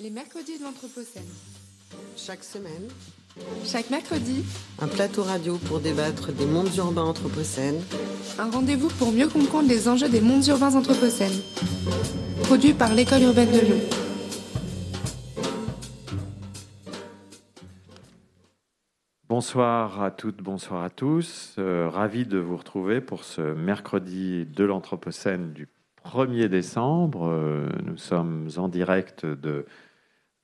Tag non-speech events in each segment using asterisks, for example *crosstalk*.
Les mercredis de l'Anthropocène. Chaque semaine, Chaque mercredi, un plateau radio pour débattre des mondes urbains anthropocènes, un rendez-vous pour mieux comprendre les enjeux des mondes urbains anthropocènes. Produit par l'École urbaine de Lyon. Bonsoir à toutes, bonsoir à tous. Euh, ravi de vous retrouver pour ce mercredi de l'Anthropocène du 1er décembre. Euh, nous sommes en direct de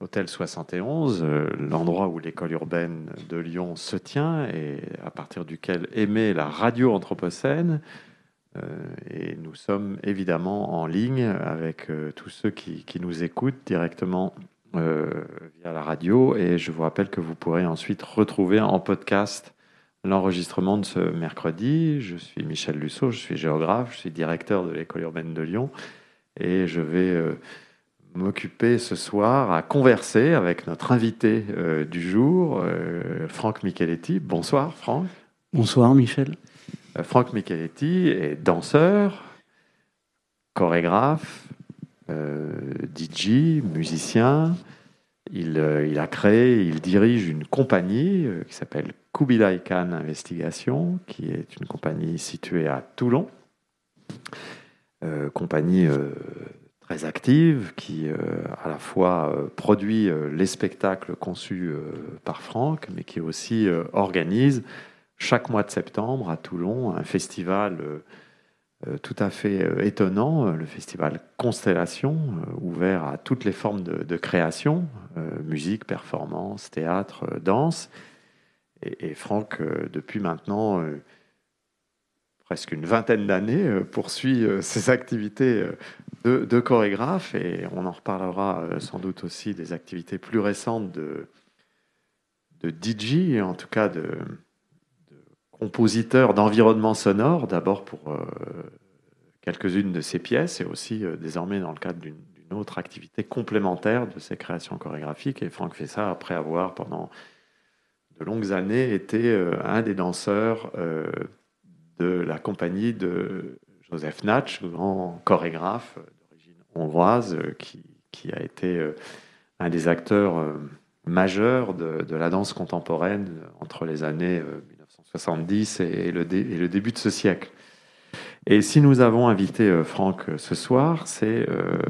l'Hôtel 71, euh, l'endroit où l'école urbaine de Lyon se tient et à partir duquel émet la radio Anthropocène. Euh, et nous sommes évidemment en ligne avec euh, tous ceux qui, nous écoutent directement via la radio. Et je vous rappelle que vous pourrez ensuite retrouver en podcast l'enregistrement de ce mercredi. Je suis Michel Lusseau, je suis géographe, je suis directeur de l'école urbaine de Lyon. Et je vais m'occuper ce soir à converser avec notre invité euh, du jour, euh, Franck Micheletti. Bonsoir Franck. Bonsoir Michel. Euh, Franck Micheletti est danseur, chorégraphe, DJ, musicien. Il, il a créé, il dirige une compagnie qui s'appelle Kubilai Khan Investigation, qui est une compagnie située à Toulon. Compagnie très active qui euh, à la fois euh, produit euh, les spectacles conçus par Franck, mais qui aussi organise chaque mois de septembre à Toulon un festival tout à fait étonnant, le festival Constellation, ouvert à toutes les formes de, création, musique, performance, théâtre, danse. Et, Franck, depuis maintenant presque une vingtaine d'années, poursuit ses activités de, de chorégraphe et on en reparlera euh, sans doute aussi des activités plus récentes de, de DJ, en tout cas de, de compositeur d'environnement sonore, d'abord pour euh, quelques-unes de ses pièces et aussi euh, désormais dans le cadre d'une autre activité complémentaire de ses créations chorégraphiques. Et Franck fait ça après avoir pendant de longues années été un des danseurs de la compagnie de Joseph Natch, grand chorégraphe hongroise, euh, qui, a été euh, un des acteurs euh, majeurs de, la danse contemporaine entre les années euh, 1970 et le, et le début de ce siècle. Et si nous avons invité Franck ce soir, c'est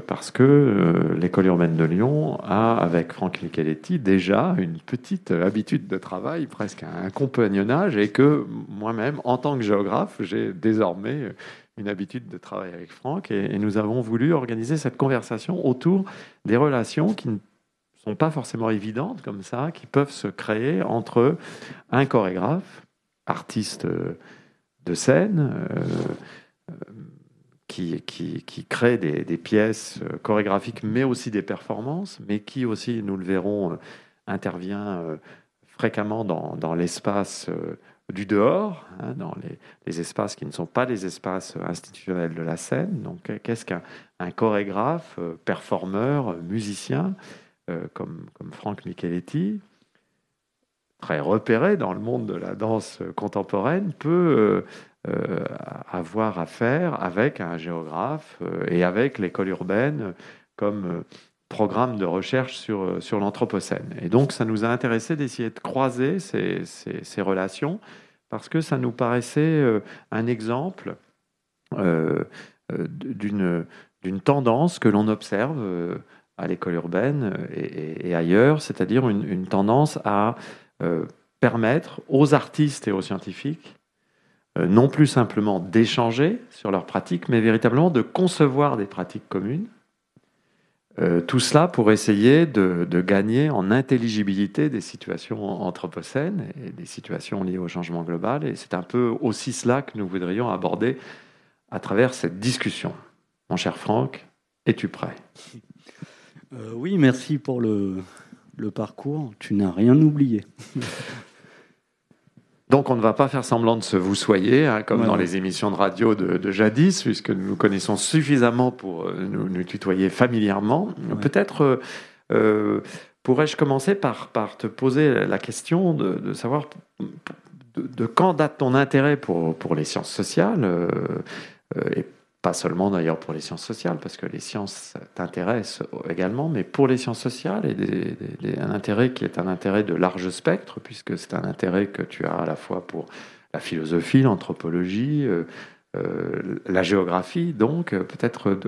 parce que l'école urbaine de Lyon a, avec Franck Micheletti, déjà une petite habitude de travail, presque un compagnonnage, et que moi-même, en tant que géographe, j'ai désormais une habitude de travail avec Franck, et, nous avons voulu organiser cette conversation autour des relations qui ne sont pas forcément évidentes comme ça, qui peuvent se créer entre un chorégraphe, artiste euh, de scène, euh, euh, qui, qui, qui crée des, des pièces chorégraphiques, mais aussi des performances, mais qui aussi, nous le verrons, intervient fréquemment dans, dans l'espace du dehors, hein, dans les, espaces qui ne sont pas les espaces institutionnels de la scène. Donc, qu'est-ce qu'un un chorégraphe, euh, performeur, euh, musicien, euh, comme, comme Franck Micheletti, très repéré dans le monde de la danse contemporaine, peut euh, euh, avoir affaire avec un géographe et avec l'école urbaine comme programme de recherche sur, euh, sur l'Anthropocène. Et donc, ça nous a intéressé d'essayer de croiser ces, ces- relations parce que ça nous paraissait euh, un exemple euh, d'une tendance que l'on observe à l'école urbaine et, ailleurs, c'est-à-dire une, tendance à permettre aux artistes et aux scientifiques non plus simplement d'échanger sur leurs pratiques, mais véritablement de concevoir des pratiques communes. Euh, tout cela pour essayer de, de gagner en intelligibilité des situations anthropocènes et des situations liées au changement global. Et c'est un peu aussi cela que nous voudrions aborder à travers cette discussion. Mon cher Franck, es-tu prêt? Euh, oui, merci pour le, le parcours. Tu n'as rien oublié. *laughs* Donc on ne va pas faire semblant de se vous soyer, hein, comme Ouais, dans ouais. les émissions de radio de, de jadis, puisque nous nous connaissons suffisamment pour euh, nous, nous tutoyer familièrement. Ouais. Peut-être euh, euh, pourrais-je commencer par, par te poser la question de, de savoir de, de quand date ton intérêt pour, pour les sciences sociales euh, et pas seulement d'ailleurs pour les sciences sociales, parce que les sciences t'intéressent également, mais pour les sciences sociales, et un intérêt qui est un intérêt de large spectre, puisque c'est un intérêt que tu as à la fois pour la philosophie, l'anthropologie, euh, euh, la géographie. Donc, peut-être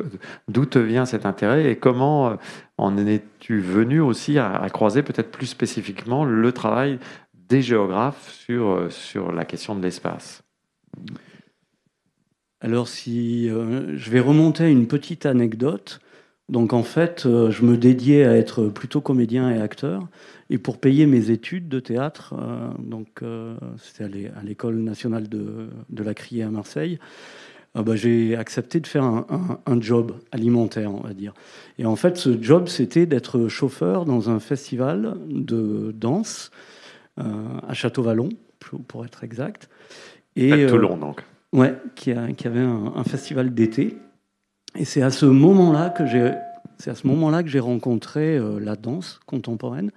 d'où te vient cet intérêt et comment en es-tu venu aussi à, à croiser peut-être plus spécifiquement le travail des géographes sur, sur la question de l'espace? Alors si euh, je vais remonter à une petite anecdote, donc en fait, euh, je me dédiais à être plutôt comédien et acteur, et pour payer mes études de théâtre, euh, donc c'était à l'école nationale de, la Criée à Marseille. Bah, j'ai accepté de faire un, un, job alimentaire, on va dire. Et en fait, ce job, c'était d'être chauffeur dans un festival de danse à Château-Vallon, pour être exact. Et, à Toulon, donc. Ouais, qui, avait un, festival d'été. Et c'est à ce moment-là que j'ai, c'est à ce moment-là que j'ai rencontré euh, la danse contemporaine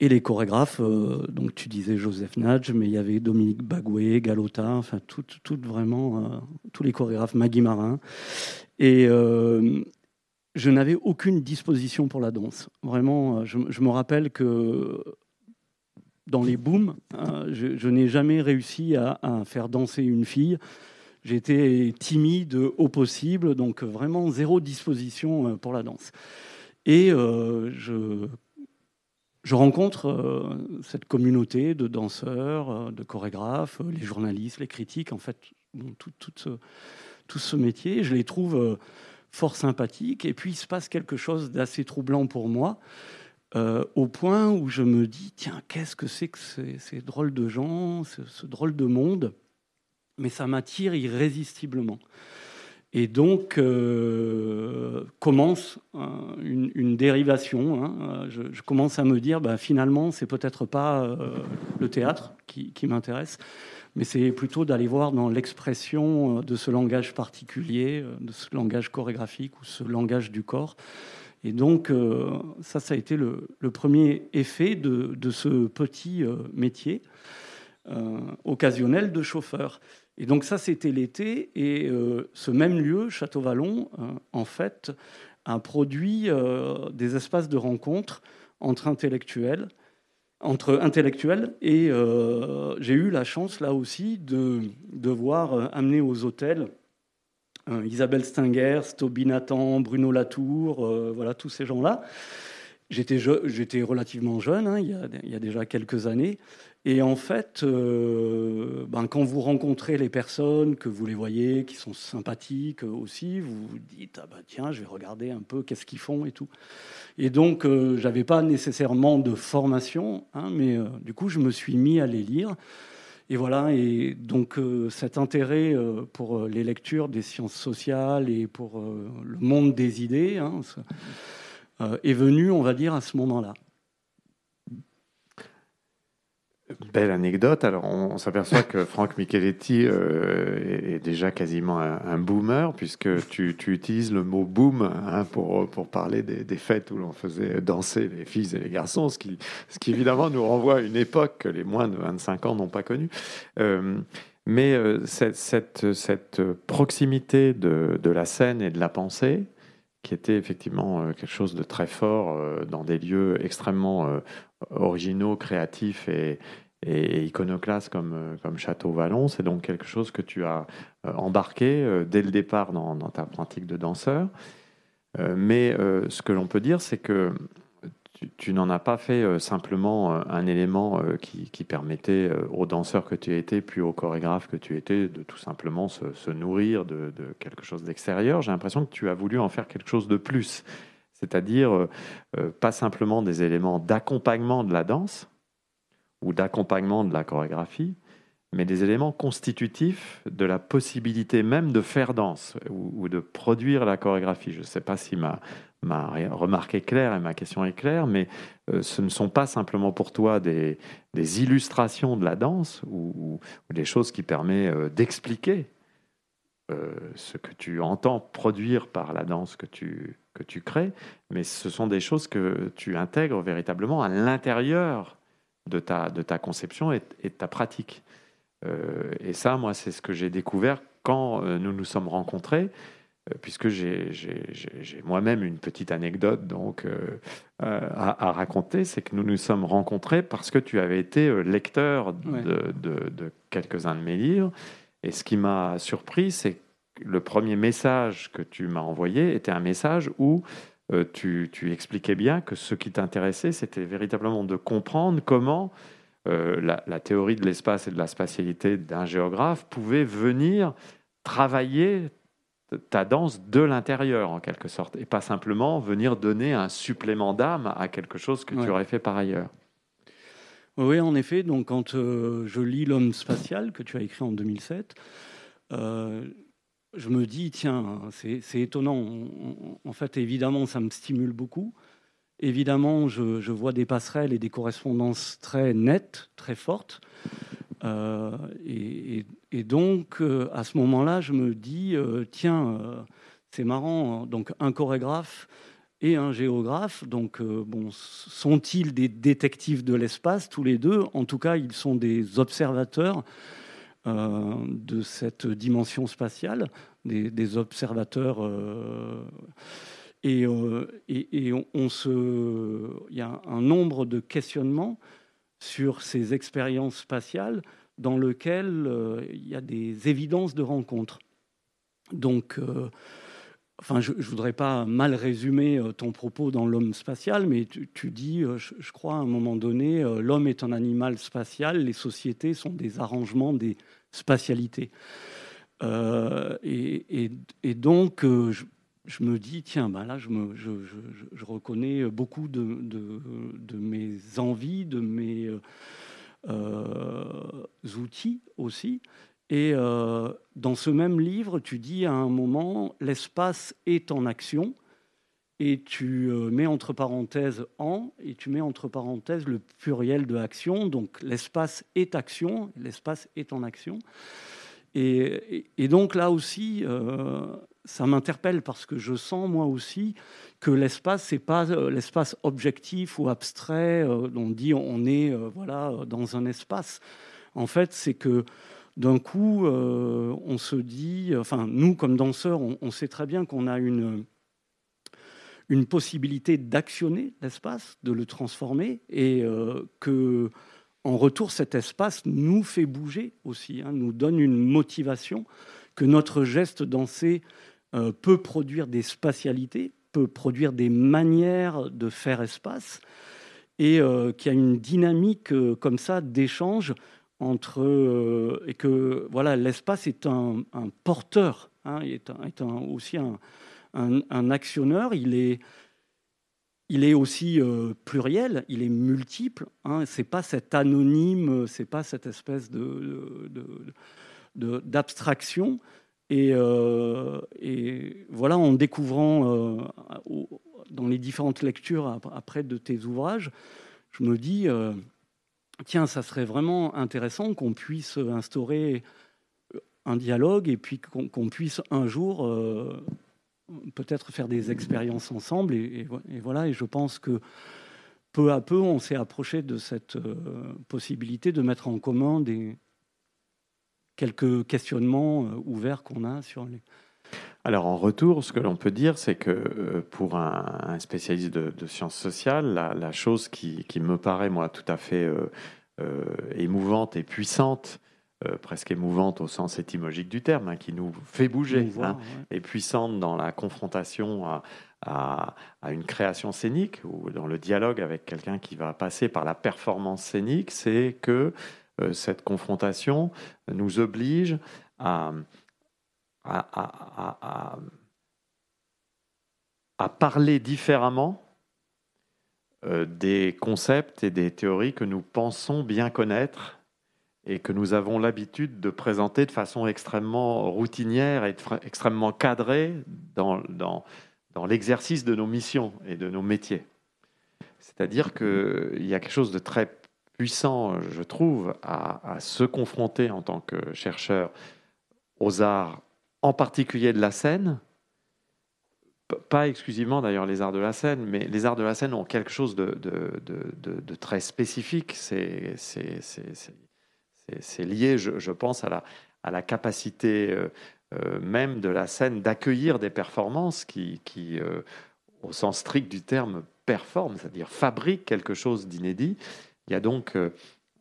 et les chorégraphes. Euh, donc tu disais Joseph Nadj, mais il y avait Dominique Bagoué, Galota, enfin tout, tout vraiment euh, tous les chorégraphes, Maggie Marin. Et je n'avais aucune disposition pour la danse. Vraiment, je, je me rappelle que dans les booms. Hein, je, n'ai jamais réussi à, faire danser une fille. J'étais timide au possible, donc vraiment zéro disposition euh, pour la danse. Et euh, je, rencontre euh, cette communauté de danseurs, de chorégraphes, les journalistes, les critiques, en fait, tout ce métier. Je les trouve fort sympathiques. Et puis, il se passe quelque chose d'assez troublant pour moi. Euh, au point où je me dis, tiens, qu'est-ce que c'est que ces, drôles de gens, ce, drôle de monde? Mais ça m'attire irrésistiblement. Et donc euh, commence euh, une, dérivation. Hein. Je, commence à me dire, bah, finalement, c'est peut-être pas le théâtre qui, qui m'intéresse, mais c'est plutôt d'aller voir dans l'expression de ce langage particulier, de ce langage chorégraphique ou ce langage du corps. Et donc, euh, ça, ça a été le, premier effet de, ce petit euh, métier euh, occasionnel de chauffeur. Et donc, ça, c'était l'été. Et ce même lieu, Château-Vallon, en fait, a produit des espaces de rencontre entre intellectuels. Entre intellectuels et j'ai eu la chance là aussi de, de voir amener aux hôtels euh, Isabelle Stinger, Toby Nathan, Bruno Latour, euh, voilà tous ces gens-là. J'étais, relativement jeune, hein, il, y a, déjà quelques années. Et en fait, euh, ben, quand vous rencontrez les personnes, que vous les voyez, qui sont sympathiques aussi, vous vous dites, ah ben, tiens, je vais regarder un peu qu'est-ce qu'ils font et tout. Et donc, je n'avais pas nécessairement de formation, hein, mais du coup, je me suis mis à les lire. Et voilà, et donc euh, cet intérêt euh, pour euh, les lectures des sciences sociales et pour le monde des idées hein, est venu, on va dire, à ce moment-là. Belle anecdote. Alors, on, s'aperçoit que Franck Micheletti euh, est, déjà quasiment un, boomer, puisque tu, utilises le mot boom hein, pour, parler des, fêtes où l'on faisait danser les filles et les garçons, ce qui, évidemment nous renvoie à une époque que les moins de 25 ans n'ont pas connue. Euh, mais euh, cette, proximité de, la scène et de la pensée, qui était effectivement quelque chose de très fort dans des lieux extrêmement originaux, créatifs et, et comme, euh, Château Vallon. C'est donc quelque chose que tu as euh, embarqué euh, dès le départ dans, ta pratique de danseur. mais ce que l'on peut dire, c'est que tu, n'en as pas fait simplement un élément qui, permettait aux danseurs que tu étais, puis aux chorégraphes que tu étais, de tout simplement se, nourrir de, quelque chose d'extérieur. J'ai l'impression que tu as voulu en faire quelque chose de plus c'est-à-dire euh, euh, pas simplement des éléments d'accompagnement de la danse ou d'accompagnement de la chorégraphie, mais des éléments constitutifs de la possibilité même de faire danse ou, de produire la chorégraphie. Je ne sais pas si ma, ma remarque est claire et ma question est claire, mais euh, ce ne sont pas simplement pour toi des, illustrations de la danse ou, des choses qui permettent d'expliquer ce que tu entends produire par la danse que tu, que tu crées, mais ce sont des choses que tu intègres véritablement à l'intérieur de ta, de ta conception et, de ta pratique. Euh, et ça, moi, c'est ce que j'ai découvert quand nous nous sommes rencontrés, puisque j'ai moi-même une petite anecdote donc à, raconter, c'est que nous nous sommes rencontrés parce que tu avais été lecteur de, de quelques-uns de mes livres. Et ce qui m'a surpris, c'est le premier message que tu m'as envoyé était un message où euh, tu, expliquais bien que ce qui t'intéressait, c'était véritablement de comprendre comment euh, la, théorie de l'espace et de la spatialité d'un géographe pouvait venir travailler ta danse de l'intérieur, en quelque sorte, et pas simplement venir donner un supplément d'âme à quelque chose que tu aurais fait par ailleurs. Oui, en effet. Donc, quand euh, je lis L'homme spatial, que tu as écrit en 2007, je me dis, tiens, c'est étonnant. En fait, évidemment, ça me stimule beaucoup. Évidemment, je, vois des passerelles et des correspondances très nettes, très fortes. Euh, et, donc, euh, à ce moment-là, je me dis, euh, tiens, c'est marrant. Donc, un chorégraphe et un géographe. Donc, bon, sont-ils des détectives de l'espace tous les deux? En tout cas, ils sont des observateurs de cette dimension spatiale, des, observateurs. Euh, euh, et, on, se, il y a un nombre de questionnements sur ces expériences spatiales dans lesquelles il y a des évidences de rencontres. Donc, enfin, je ne voudrais pas mal résumer ton propos dans l'homme spatial, mais tu, dis, je, je, crois à un moment donné, l'homme est un animal spatial, les sociétés sont des arrangements des spatialité. Euh, et, donc, euh, je, me dis, tiens, ben là, je, reconnais beaucoup de, mes envies, de mes euh, outils aussi. Et dans ce même livre, tu dis à un moment, l'espace est en action, et tu mets entre parenthèses en, et tu mets entre parenthèses le pluriel de action, donc l'espace est action, l'espace est en action. Et, donc là aussi, euh, ça m'interpelle parce que je sens moi aussi que l'espace, c'est pas euh, l'espace objectif ou abstrait. Euh, on dit on est voilà dans un espace. En fait, c'est que d'un coup, on se dit, enfin nous comme danseurs, on sait très bien qu'on a une une possibilité d'actionner l'espace, de le transformer, et euh, que en retour, cet espace nous fait bouger aussi, hein, nous donne une motivation, que notre geste dansé euh, peut produire des spatialités, peut produire des manières de faire espace, et euh, qu'il y a une dynamique comme ça d'échange entre et que voilà l'espace est un, porteur, hein, est, est aussi un, un, actionneur, il est, il est aussi euh, pluriel, il est multiple. Hein, c'est pas cet anonyme, c'est pas cette espèce de, d'abstraction. Et, euh, et, voilà, en découvrant euh, dans les différentes lectures après de tes ouvrages, je me dis, tiens, ça serait vraiment intéressant qu'on puisse instaurer un dialogue et puis qu'on puisse un jour peut-être faire des expériences ensemble. Et, voilà, et je pense que peu à peu, on s'est approché de cette euh, possibilité de mettre en commun des quelques questionnements euh, ouverts qu'on a sur les. Alors en retour, ce que l'on peut dire, c'est que euh, pour un, spécialiste de, sciences sociales, la, chose qui, me paraît, moi, tout à fait émouvante et puissante, euh, presque émouvante au sens étymologique du terme, hein, qui nous fait bouger, hein, et puissante dans la confrontation à, une création scénique ou dans le dialogue avec quelqu'un qui va passer par la performance scénique, c'est que euh, cette confrontation nous oblige à, à, parler différemment euh, des concepts et des théories que nous pensons bien connaître et que nous avons l'habitude de présenter de façon extrêmement routinière et extrêmement cadrée dans, l'exercice de nos missions et de nos métiers. C'est-à-dire qu'il y a quelque chose de très puissant, je trouve, à, se confronter en tant que chercheur aux arts, en particulier de la scène, pas exclusivement d'ailleurs les arts de la scène, mais les arts de la scène ont quelque chose de, très spécifique. C'est lié, je, pense, à la, capacité euh, même de la scène d'accueillir des performances qui, qui au sens strict du terme, performent, c'est-à-dire fabriquent quelque chose d'inédit. Il y a donc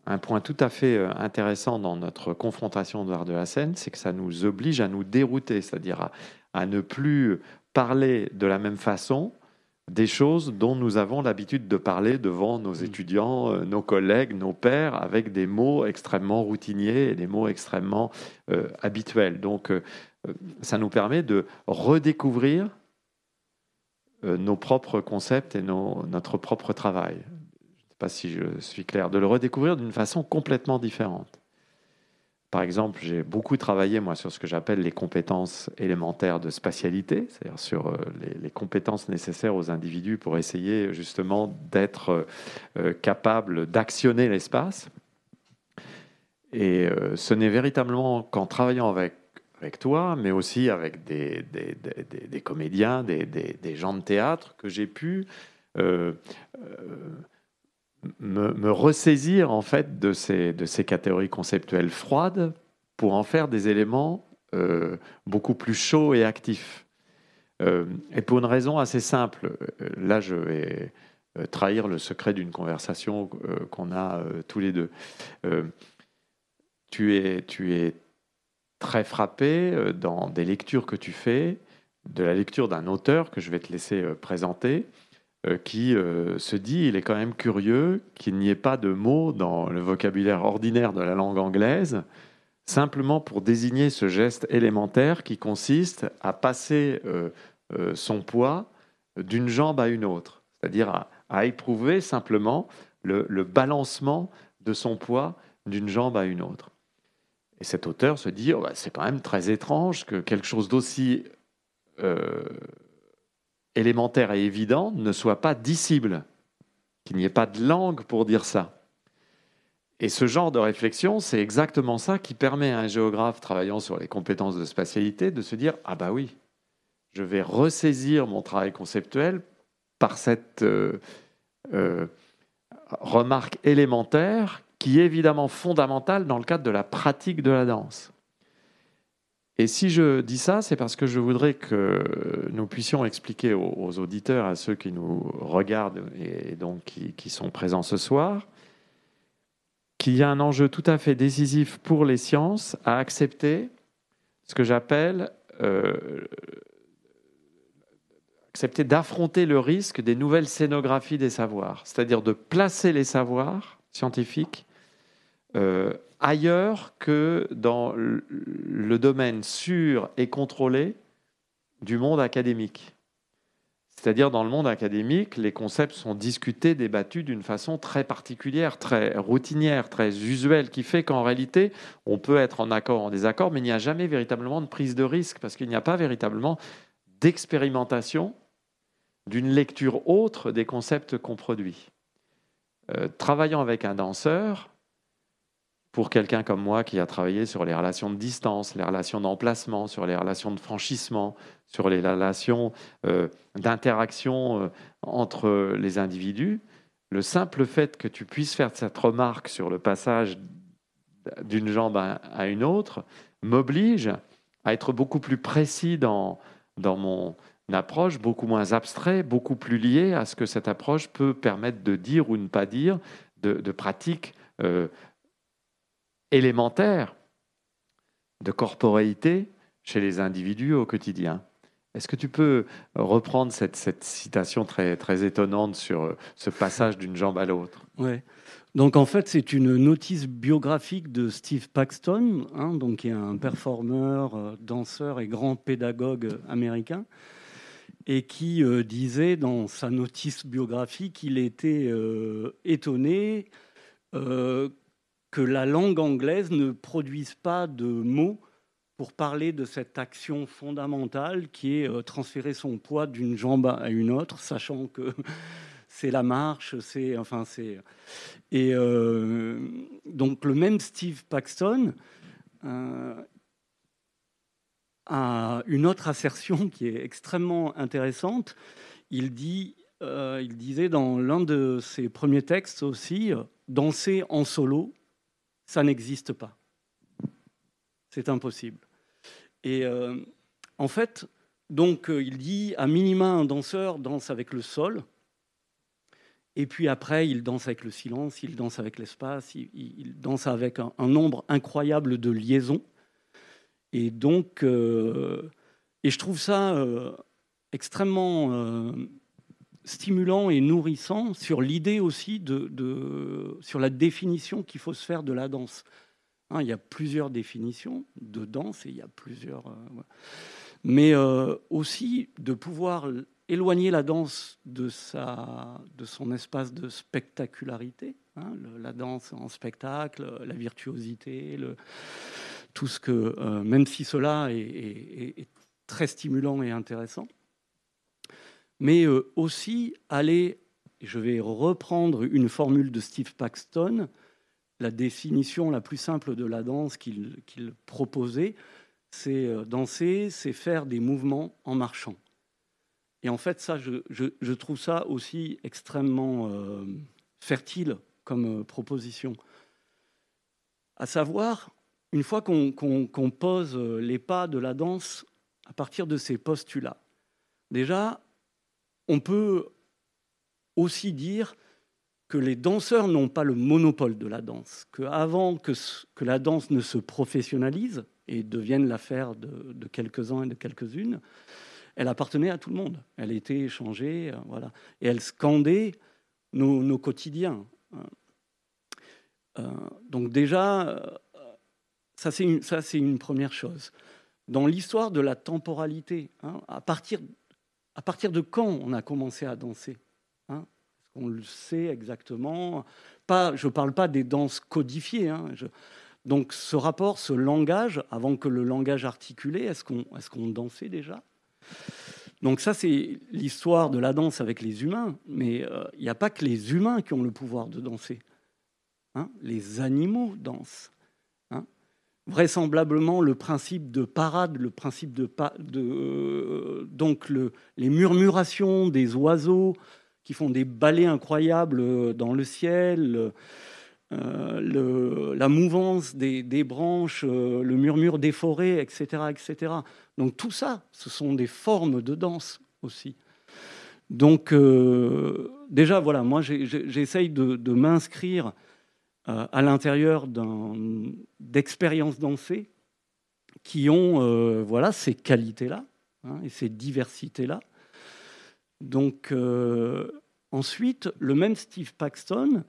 un point tout à fait intéressant dans notre confrontation de l'art de la scène, c'est que ça nous oblige à nous dérouter, c'est-à-dire à, ne plus parler de la même façon des choses dont nous avons l'habitude de parler devant nos mmh. étudiants, euh, nos collègues, nos pairs, avec des mots extrêmement routiniers et des mots extrêmement euh, habituels. Donc, euh, ça nous permet de redécouvrir nos propres concepts et notre propre travail. Pas si je suis clair, de le redécouvrir d'une façon complètement différente. Par exemple, j'ai beaucoup travaillé moi sur ce que j'appelle les compétences élémentaires de spatialité, c'est-à-dire sur euh, les, compétences nécessaires aux individus pour essayer justement d'être euh, euh, capable d'actionner l'espace. Et ce n'est véritablement qu'en travaillant avec, toi, mais aussi avec des comédiens, des, gens de théâtre, que j'ai pu me, ressaisir en fait de ces, catégories conceptuelles froides pour en faire des éléments euh, beaucoup plus chauds et actifs. Euh, et pour une raison assez simple, euh, là je vais trahir le secret d'une conversation qu'on a tous les deux. tu, es, tu es très frappé dans des lectures que tu fais, de la lecture d'un auteur que je vais te laisser présenter, qui euh, se dit il est quand même curieux qu'il n'y ait pas de mots dans le vocabulaire ordinaire de la langue anglaise, simplement pour désigner ce geste élémentaire qui consiste à passer euh, son poids d'une jambe à une autre, c'est-à-dire à, éprouver simplement le, balancement de son poids d'une jambe à une autre. Et cet auteur se dit, oh, bah, c'est quand même très étrange que quelque chose d'aussi élémentaire et évident ne soit pas dissible, qu'il n'y ait pas de langue pour dire ça. Et ce genre de réflexion, c'est exactement ça qui permet à un géographe travaillant sur les compétences de spatialité de se dire Ah, bah oui, je vais ressaisir mon travail conceptuel par cette euh, euh, remarque élémentaire qui est évidemment fondamentale dans le cadre de la pratique de la danse. Et si je dis ça, c'est parce que je voudrais que nous puissions expliquer aux, auditeurs, à ceux qui nous regardent et donc qui, sont présents ce soir, qu'il y a un enjeu tout à fait décisif pour les sciences à accepter ce que j'appelle euh, accepter d'affronter le risque des nouvelles scénographies des savoirs, c'est-à-dire de placer les savoirs scientifiques euh, ailleurs que dans le domaine sûr et contrôlé du monde académique. C'est-à-dire dans le monde académique, les concepts sont discutés, débattus d'une façon très particulière, très routinière, très usuelle, qui fait qu'en réalité, on peut être en accord, en désaccord, mais il n'y a jamais véritablement de prise de risque, parce qu'il n'y a pas véritablement d'expérimentation d'une lecture autre des concepts qu'on produit. Euh, travaillant avec un danseur, pour quelqu'un comme moi qui a travaillé sur les relations de distance, les relations d'emplacement, sur les relations de franchissement, sur les relations euh, d'interaction euh, entre les individus, le simple fait que tu puisses faire cette remarque sur le passage d'une jambe à, une autre m'oblige à être beaucoup plus précis dans, dans mon approche, beaucoup moins abstrait, beaucoup plus lié à ce que cette approche peut permettre de dire ou ne pas dire de, de pratiques euh, élémentaire de corporéité chez les individus au quotidien. Est-ce que tu peux reprendre cette, citation très, étonnante sur euh, ce passage d'une jambe à l'autre? Oui. Donc en fait, c'est une notice biographique de Steve Paxton, hein, donc qui est un performeur, euh, danseur et grand pédagogue américain, et qui euh, disait dans sa notice biographique qu'il était étonné que la langue anglaise ne produise pas de mots pour parler de cette action fondamentale qui est euh, transférer son poids d'une jambe à une autre, sachant que *laughs* c'est la marche, c'est enfin c'est et euh, donc le même Steve Paxton euh, a une autre assertion qui est extrêmement intéressante. Il dit, il disait dans l'un de ses premiers textes aussi, danser en solo, ça n'existe pas. C'est impossible. Et en fait, donc il dit à minima un danseur danse avec le sol. Et puis après, il danse avec le silence, il danse avec l'espace, il, danse avec un, nombre incroyable de liaisons. Et donc, et je trouve ça extrêmement stimulant et nourrissant sur l'idée aussi de, sur la définition qu'il faut se faire de la danse. Hein, il y a plusieurs définitions de danse et il y a plusieurs, euh, mais euh, aussi de pouvoir éloigner la danse de sa, de son espace de spectacularité, hein, la danse en spectacle, la virtuosité, tout ce que, euh, même si cela est très stimulant et intéressant mais euh, aussi aller, je vais reprendre une formule de Steve Paxton, la définition la plus simple de la danse qu'il proposait, c'est euh, danser, c'est faire des mouvements en marchant. Et en fait, ça, je, trouve ça aussi extrêmement euh, fertile comme proposition. À savoir, une fois qu'on pose les pas de la danse à partir de ces postulats, déjà, on peut aussi dire que les danseurs n'ont pas le monopole de la danse, qu'avant que, que la danse ne se professionnalise et devienne l'affaire de, quelques-uns et de quelques-unes, elle appartenait à tout le monde. Elle était échangée, euh, voilà. Et elle scandait nos, quotidiens. Euh, donc déjà, euh, ça c'est une, une, première chose. Dans l'histoire de la temporalité, hein, à partir à partir de quand on a commencé à danser hein? On le sait exactement? Je ne parle pas des danses codifiées. Hein. donc ce rapport, ce langage, avant que le langage articulé, est-ce qu'on est qu'on dansait déjà? Donc ça, c'est l'histoire de la danse avec les humains, mais euh, il n'y a pas que les humains qui ont le pouvoir de danser. Hein? les animaux dansent vraisemblablement le principe de parade, le principe de, euh, donc le, les murmurations des oiseaux qui font des ballets incroyables euh, dans le ciel, euh, la mouvance des, branches, le murmure des forêts, etc., etc. Donc tout ça, ce sont des formes de danse aussi. Donc déjà, voilà, moi j'essaye de, m'inscrire à l'intérieur d'expériences dansées qui ont euh, voilà, ces qualités-là hein, et ces diversités-là. Donc euh, ensuite, le même Steve Paxton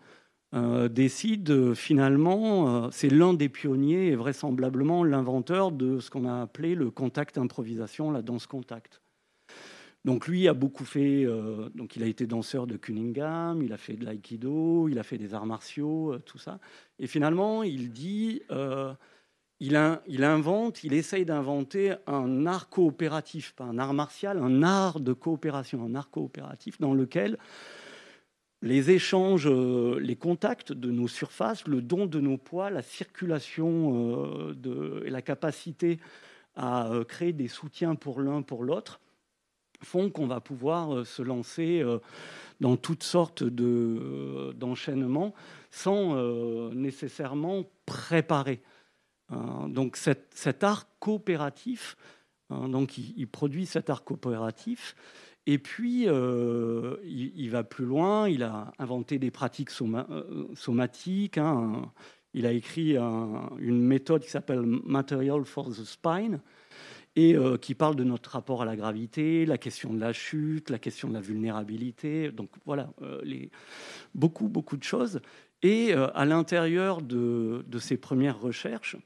décide finalement, c'est l'un des pionniers et vraisemblablement l'inventeur de ce qu'on a appelé le contact improvisation, la danse contact. Donc lui a beaucoup fait, euh, donc il a été danseur de Cunningham, il a fait de l'aïkido, il a fait des arts martiaux, euh, tout ça. Et finalement, il dit, euh, il, invente, il essaye d'inventer un art coopératif, pas un art martial, un art de coopération, un art coopératif dans lequel les échanges, les contacts de nos surfaces, le don de nos poids, la circulation et la capacité à créer des soutiens pour l'un pour l'autre font qu'on va pouvoir euh, se lancer euh, dans toutes sortes euh, d'enchaînements sans nécessairement préparer. donc cet, art coopératif, donc il, produit cet art coopératif, et puis il, va plus loin, il a inventé des pratiques somatiques, hein, il a écrit une méthode qui s'appelle Material for the Spine, et euh, qui parle de notre rapport à la gravité, la question de la chute, la question de la vulnérabilité. Donc voilà, euh, beaucoup, beaucoup de choses. Et euh, à l'intérieur de, ces premières recherches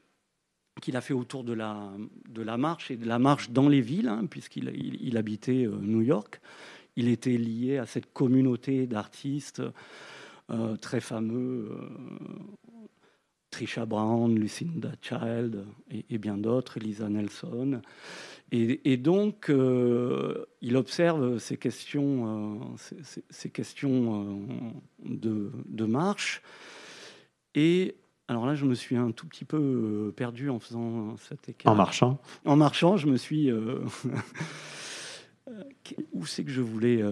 qu'il a fait autour de la, marche et de la marche dans les villes, hein, puisqu'il il, habitait New York, il était lié à cette communauté d'artistes très fameux Trisha Brown, Lucinda Child et, bien d'autres, Elisa Nelson. Et, donc, euh, il observe ces questions, euh, ces, questions euh, de, marche. Et alors là, je me suis un tout petit peu perdu en faisant cette écart. En marchant En marchant, je me suis. *laughs* où c'est que je voulais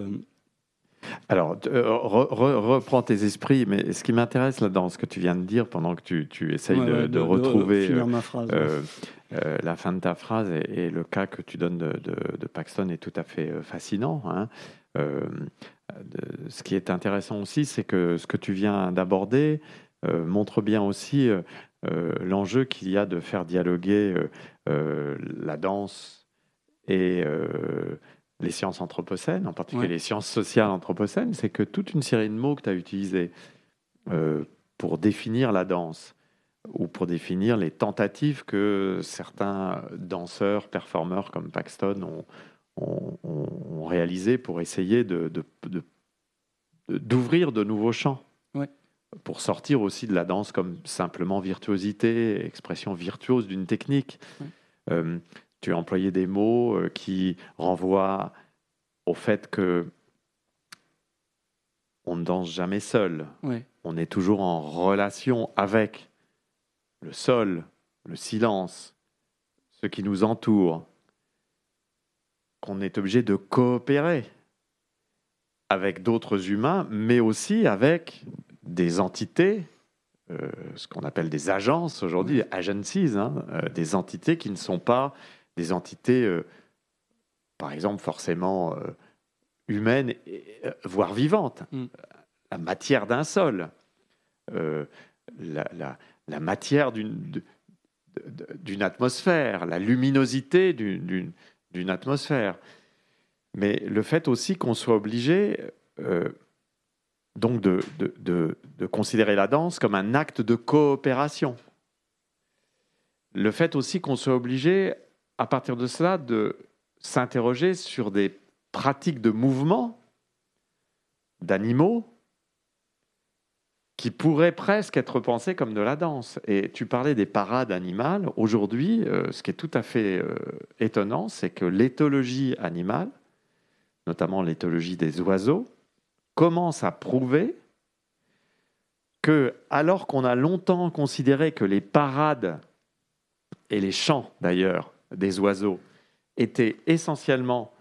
Alors, euh, re- re- reprends tes esprits, mais ce qui m'intéresse là dans ce que tu viens de dire, pendant que tu, tu essayes Ouais, de, retrouver euh, ma phrase. ouais. euh, la fin de ta phrase et, et le cas que tu donnes de, Paxton est tout à fait fascinant. hein. Euh, ce qui est intéressant aussi, c'est que ce que tu viens d'aborder montre bien aussi l'enjeu qu'il y a de faire dialoguer la danse et euh, les sciences anthropocènes, en particulier Ouais. les sciences sociales anthropocènes. C'est que toute une série de mots que tu as utilisés euh, pour définir la danse ou pour définir les tentatives que certains danseurs, performeurs comme Paxton ont, ont, réalisées pour essayer de- de- de- de- d'ouvrir de, nouveaux champs. Ouais. Pour sortir aussi de la danse comme simplement virtuosité, expression virtuose d'une technique. Ouais. Euh, tu as employé des mots euh, qui renvoient au fait que on ne danse jamais seul Ouais. on est toujours en relation avec le sol, le silence, ce qui nous entoure, qu'on est obligé de coopérer avec d'autres humains, mais aussi avec des entités, euh, ce qu'on appelle des agences aujourd'hui, agencies, hein, euh, des entités qui ne sont pas des entités, euh, par exemple, forcément euh, humaines, euh, voire vivantes. Mm. La matière d'un sol, la, la- la matière d'une atmosphère, la luminosité d'une- atmosphère. Mais le fait aussi qu'on soit obligé donc de, de- de- de considérer la danse comme un acte de coopération. Le fait aussi qu'on soit obligé, à partir de cela, de s'interroger sur des pratiques de mouvement d'animaux qui pourraient presque être pensées comme de la danse. Et tu parlais des parades animales. Aujourd'hui, euh, ce qui est tout à fait euh, étonnant, c'est que l'éthologie animale, notamment l'éthologie des oiseaux, commence à prouver que, alors qu'on a longtemps considéré que les parades et les chants, d'ailleurs, des oiseaux étaient essentiellement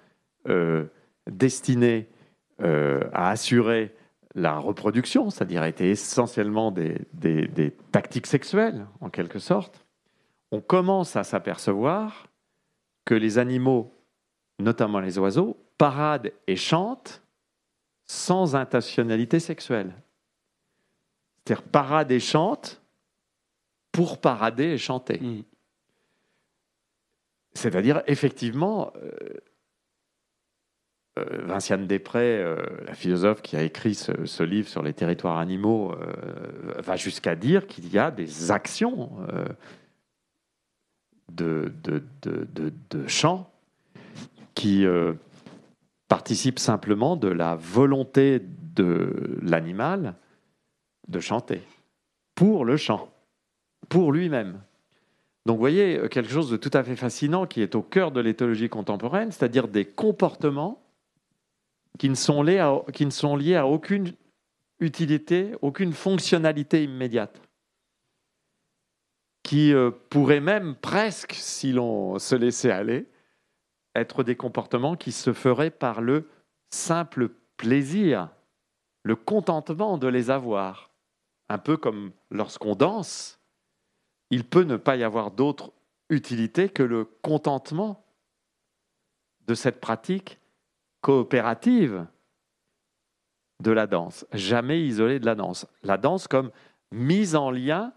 euh, destinés euh, à assurer la reproduction, c'est-à-dire étaient essentiellement des, tactiques sexuelles, en quelque sorte, on commence à s'apercevoir que les animaux, notamment les oiseaux, paradent et chantent sans intentionnalité sexuelle. C'est-à-dire paradent et chantent pour parader et chanter. Mm. C'est-à-dire, effectivement, euh, euh, Vinciane Després, euh, la philosophe qui a écrit ce, livre sur les territoires animaux, va jusqu'à dire qu'il y a des actions de, chant qui participent simplement de la volonté de l'animal de chanter pour le chant, pour lui-même. Donc vous voyez euh, quelque chose de tout à fait fascinant qui est au cœur de l'éthologie contemporaine, c'est-à-dire des comportements qui ne sont liés à, aucune utilité, aucune fonctionnalité immédiate, qui euh, pourraient même presque, si l'on se laissait aller, être des comportements qui se feraient par le simple plaisir, le contentement de les avoir. Un peu comme lorsqu'on danse, il peut ne pas y avoir d'autre utilité que le contentement de cette pratique coopérative de la danse, jamais isolée de la danse. La danse comme mise en lien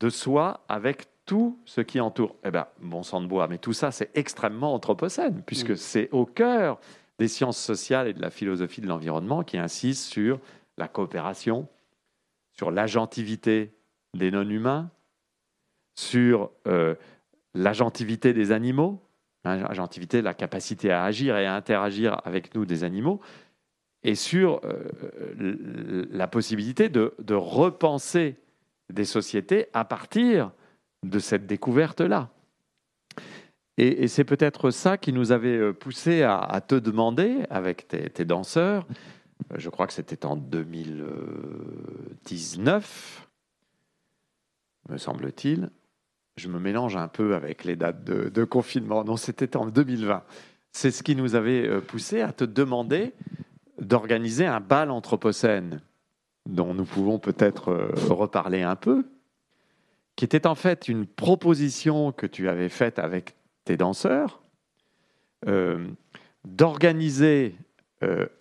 de soi avec tout ce qui entoure. Eh bien, bon sang de bois, mais tout ça, c'est extrêmement anthropocène, puisque c'est au cœur des sciences sociales et de la philosophie de l'environnement qui insiste sur la coopération, sur l'agentivité des non-humains, sur euh, l'agentivité des animaux, hein, agentivité, la capacité à agir et à interagir avec nous des animaux, et sur euh, la possibilité de, repenser des sociétés à partir de cette découverte-là. Et, c'est peut-être ça qui nous avait euh, poussé à, te demander, avec tes, tes danseurs, je crois que c'était en 2019, me semble-t-il, je me mélange un peu avec les dates de, confinement. Non, c'était en 2020. C'est ce qui nous avait euh, poussé à te demander d'organiser un bal anthropocène, dont nous pouvons peut-être euh, reparler un peu, qui était en fait une proposition que tu avais faite avec tes danseurs, euh, d'organiser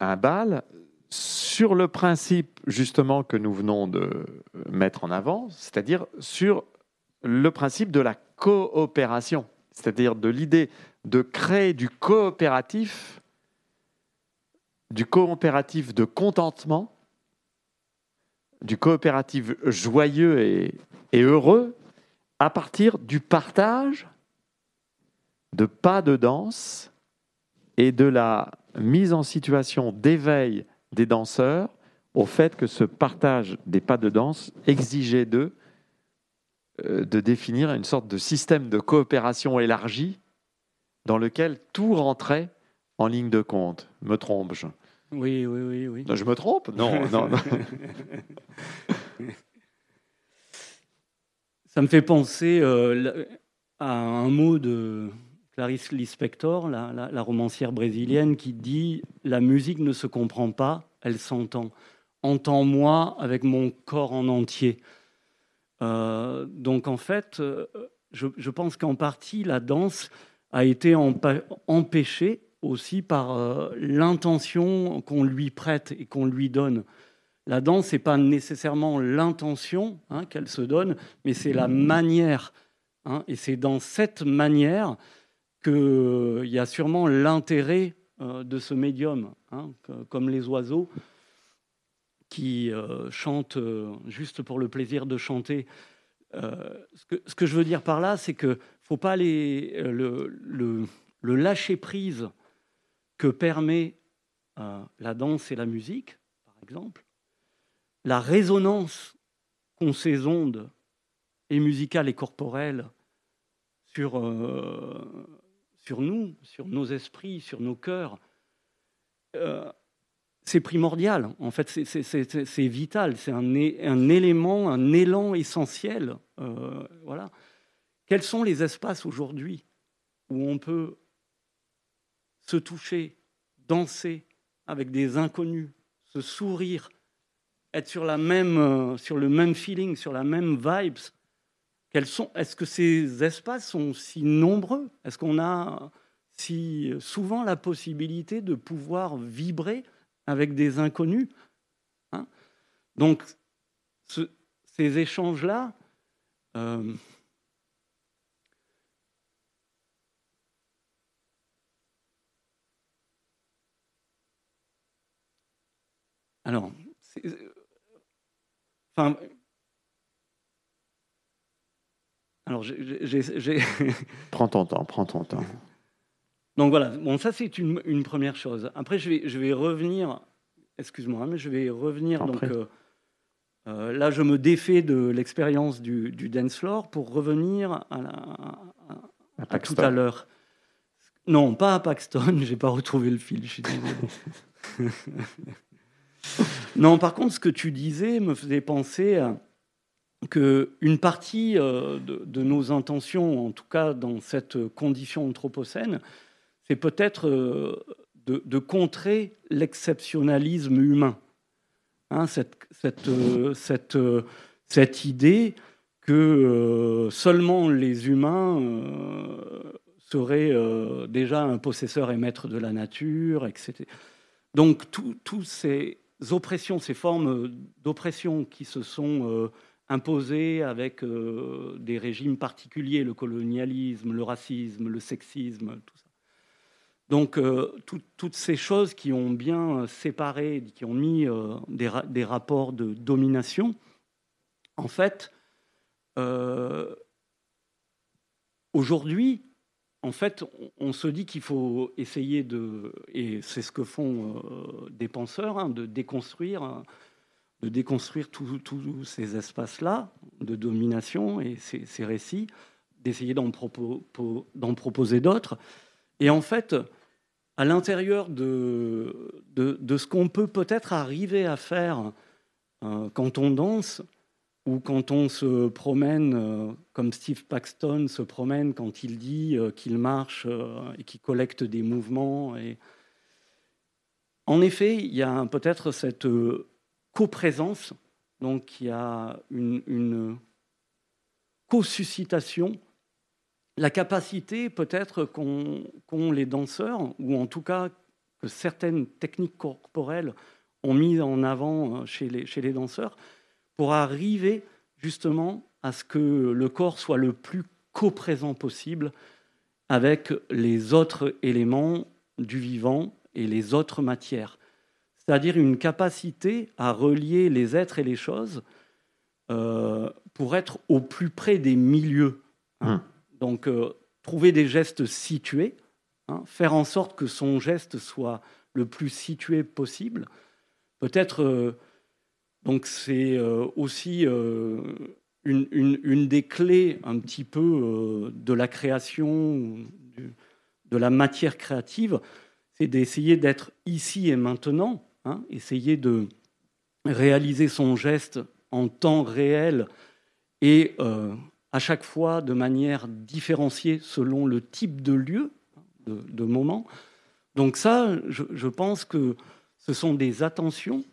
un bal sur le principe justement que nous venons de mettre en avant, c'est-à-dire sur le principe de la coopération, c'est-à-dire de l'idée de créer du coopératif, du coopératif de contentement, du coopératif joyeux et, heureux à partir du partage de pas de danse et de la mise en situation d'éveil des danseurs au fait que ce partage des pas de danse exigeait d'eux de définir une sorte de système de coopération élargi dans lequel tout rentrait en ligne de compte. Me trompe-je? Oui, oui, oui. oui. je me trompe? Non, non. non. *laughs* Ça me fait penser euh, à un mot de Clarice Lispector, la, romancière brésilienne, qui dit La musique ne se comprend pas, elle s'entend. Entends-moi avec mon corps en entier. Euh, donc en fait, euh, je, pense qu'en partie, la danse a été empêchée aussi par l'intention qu'on lui prête et qu'on lui donne. La danse, n'est pas nécessairement l'intention hein, qu'elle se donne, mais c'est la manière. Hein. et c'est dans cette manière qu'il euh, y a sûrement l'intérêt euh, de ce médium, hein, comme les oiseaux qui euh, chantent juste pour le plaisir de chanter. Ce que, je veux dire par là, c'est que faut pas les, le, lâcher prise que permet la danse et la musique, par exemple, la résonance qu'ont ces ondes, et musicales et corporelles, sur, euh, sur nous, sur nos esprits, sur nos cœurs, euh, c'est primordial. En fait, c'est vital. C'est un, élément, un élan essentiel. Euh, voilà. Quels sont les espaces aujourd'hui où on peut se toucher, danser avec des inconnus, se sourire, être sur, la même, euh, sur le même feeling, sur la même vibes? Est-ce que ces espaces sont si nombreux? Est-ce qu'on a si souvent la possibilité de pouvoir vibrer avec des inconnus hein Donc, ces échanges-là, euh, alors, Enfin, alors, j'ai. prends ton temps, prends ton temps. Donc voilà, bon, ça c'est une, une, première chose. Après, je vais, je vais revenir, excuse-moi, mais je vais revenir. Donc euh, euh, là, je me défais de l'expérience du, du, dance floor pour revenir à, la, à, tout à l'heure. Non, pas à Paxton, *laughs* j'ai pas retrouvé le fil, je suis désolé. *laughs* Non, par contre, ce que tu disais me faisait penser qu'une partie euh, de, nos intentions, en tout cas dans cette condition anthropocène, c'est peut-être euh, de, contrer l'exceptionnalisme humain. Hein, cette, cette, euh, cette, idée que seulement les humains seraient déjà un possesseur et maître de la nature, etc. Donc tous ces oppressions, ces formes d'oppression qui se sont euh, imposées avec euh, des régimes particuliers, le colonialisme, le racisme, le sexisme, tout. Donc euh, toutes ces choses qui ont bien séparé, qui ont mis des, des, rapports de domination, en fait, aujourd'hui, en fait, on se dit qu'il faut essayer de, et c'est ce que font euh, des penseurs, hein, de déconstruire, de déconstruire tous ces espaces-là de domination et ces, récits, d'essayer d'en proposer d'autres. Et en fait, à l'intérieur de, de, ce qu'on peut peut-être arriver à faire euh, quand on danse, ou quand on se promène, euh, comme Steve Paxton se promène quand il dit euh, qu'il marche et qu'il collecte des mouvements. Et... en effet, il y a peut-être cette coprésence, donc il y a une, une co-suscitation, la capacité peut-être qu'ont les danseurs, ou en tout cas que certaines techniques corporelles ont mis en avant chez les, chez les danseurs, pour arriver justement à ce que le corps soit le plus coprésent possible avec les autres éléments du vivant et les autres matières. C'est-à-dire une capacité à relier les êtres et les choses euh, pour être au plus près des milieux. Hein. Hum. Donc, euh, trouver des gestes situés, hein, faire en sorte que son geste soit le plus situé possible. Peut-être, euh, donc c'est aussi une, des clés un petit peu euh, de la création, de la matière créative, c'est d'essayer d'être ici et maintenant, hein, essayer de réaliser son geste en temps réel et euh, à chaque fois de manière différenciée selon le type de lieu, de, moment. Donc ça, je, pense que ce sont des attentions,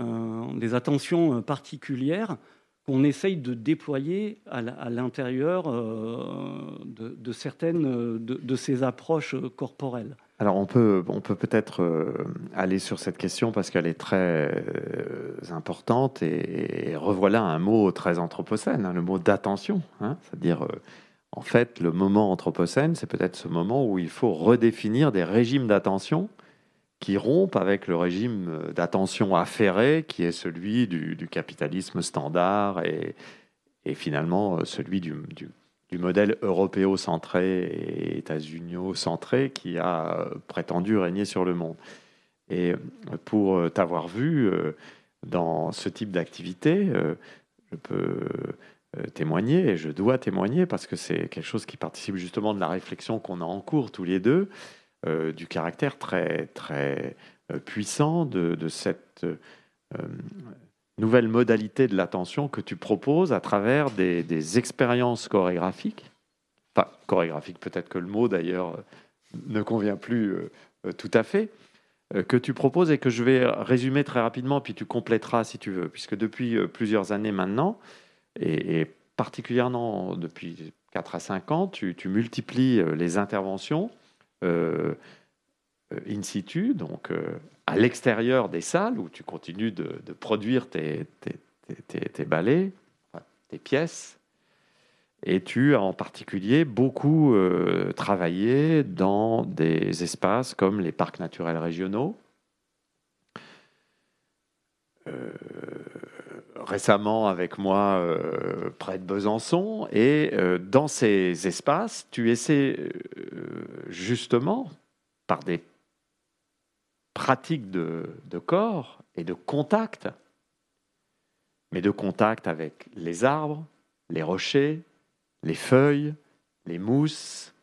euh, des attentions particulières qu'on essaye de déployer à l'intérieur euh, de, certaines de, ces approches corporelles. Alors on peut on peut peut-être euh, aller sur cette question parce qu'elle est très euh, importante et, revoilà un mot très anthropocène, hein, le mot d'attention, hein. c'est-à-dire en fait le moment anthropocène, c'est peut-être ce moment où il faut redéfinir des régimes d'attention qui rompent avec le régime d'attention affairé qui est celui du, capitalisme standard et, et, finalement euh, celui du, modèle européo-centré et états-unio-centré qui a euh, prétendu régner sur le monde. Et euh, pour t'avoir vu dans ce type d'activité, je peux témoigner et je dois témoigner parce que c'est quelque chose qui participe justement de la réflexion qu'on a en cours tous les deux euh, du caractère très, très euh, puissant de, cette euh, nouvelle modalité de l'attention que tu proposes à travers des, expériences chorégraphiques. Enfin, chorégraphiques, peut-être que le mot d'ailleurs ne convient plus tout à fait, que tu proposes et que je vais résumer très rapidement, puis tu compléteras si tu veux, puisque depuis plusieurs années maintenant, et, particulièrement depuis 4 à 5 ans, tu multiplies les interventions euh, euh, in situ, donc euh, à l'extérieur des salles où tu continues de, produire tes, ballets, tes pièces. Et tu as en particulier beaucoup travaillé dans des espaces comme les parcs naturels régionaux. récemment avec moi près de Besançon. Et dans ces espaces, tu essaies justement par des pratiques de, corps et de contact, mais de contact avec les arbres, les rochers, les feuilles, les mousses,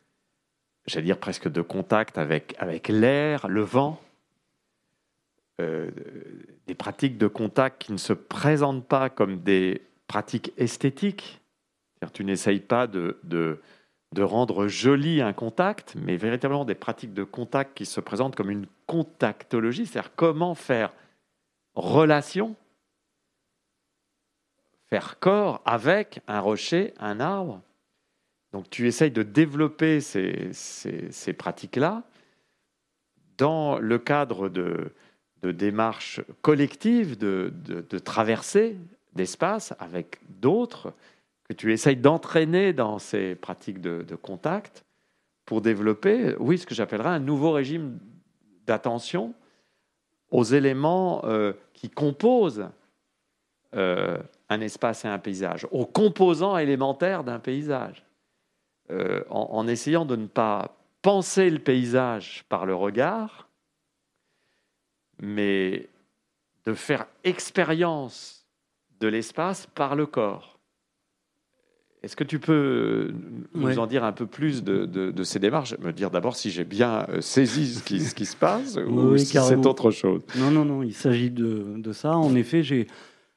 j'allais dire presque de contact avec, l'air, le vent, euh, des pratiques de contact qui ne se présentent pas comme des pratiques esthétiques. Tu n'essayes pas de, de rendre joli un contact, mais véritablement des pratiques de contact qui se présentent comme une contactologie, c'est-à-dire comment faire relation, faire corps avec un rocher, un arbre. Donc tu essayes de développer ces, ces, pratiques-là dans le cadre de, de démarches collectives, de, de, de d'espace avec d'autres que tu essayes d'entraîner dans ces pratiques de, contact pour développer, oui, ce que j'appellerais un nouveau régime d'attention aux éléments euh, qui composent euh, un espace et un paysage, aux composants élémentaires d'un paysage, euh, en, en, essayant de ne pas penser le paysage par le regard, mais de faire expérience de l'espace par le corps. Est-ce que tu peux nous en dire un peu plus de, ces démarches? Me dire d'abord si j'ai bien euh, saisi ce qui, ce qui se passe ou si c'est autre chose. Non, non, non, il s'agit de, ça. En effet, j'ai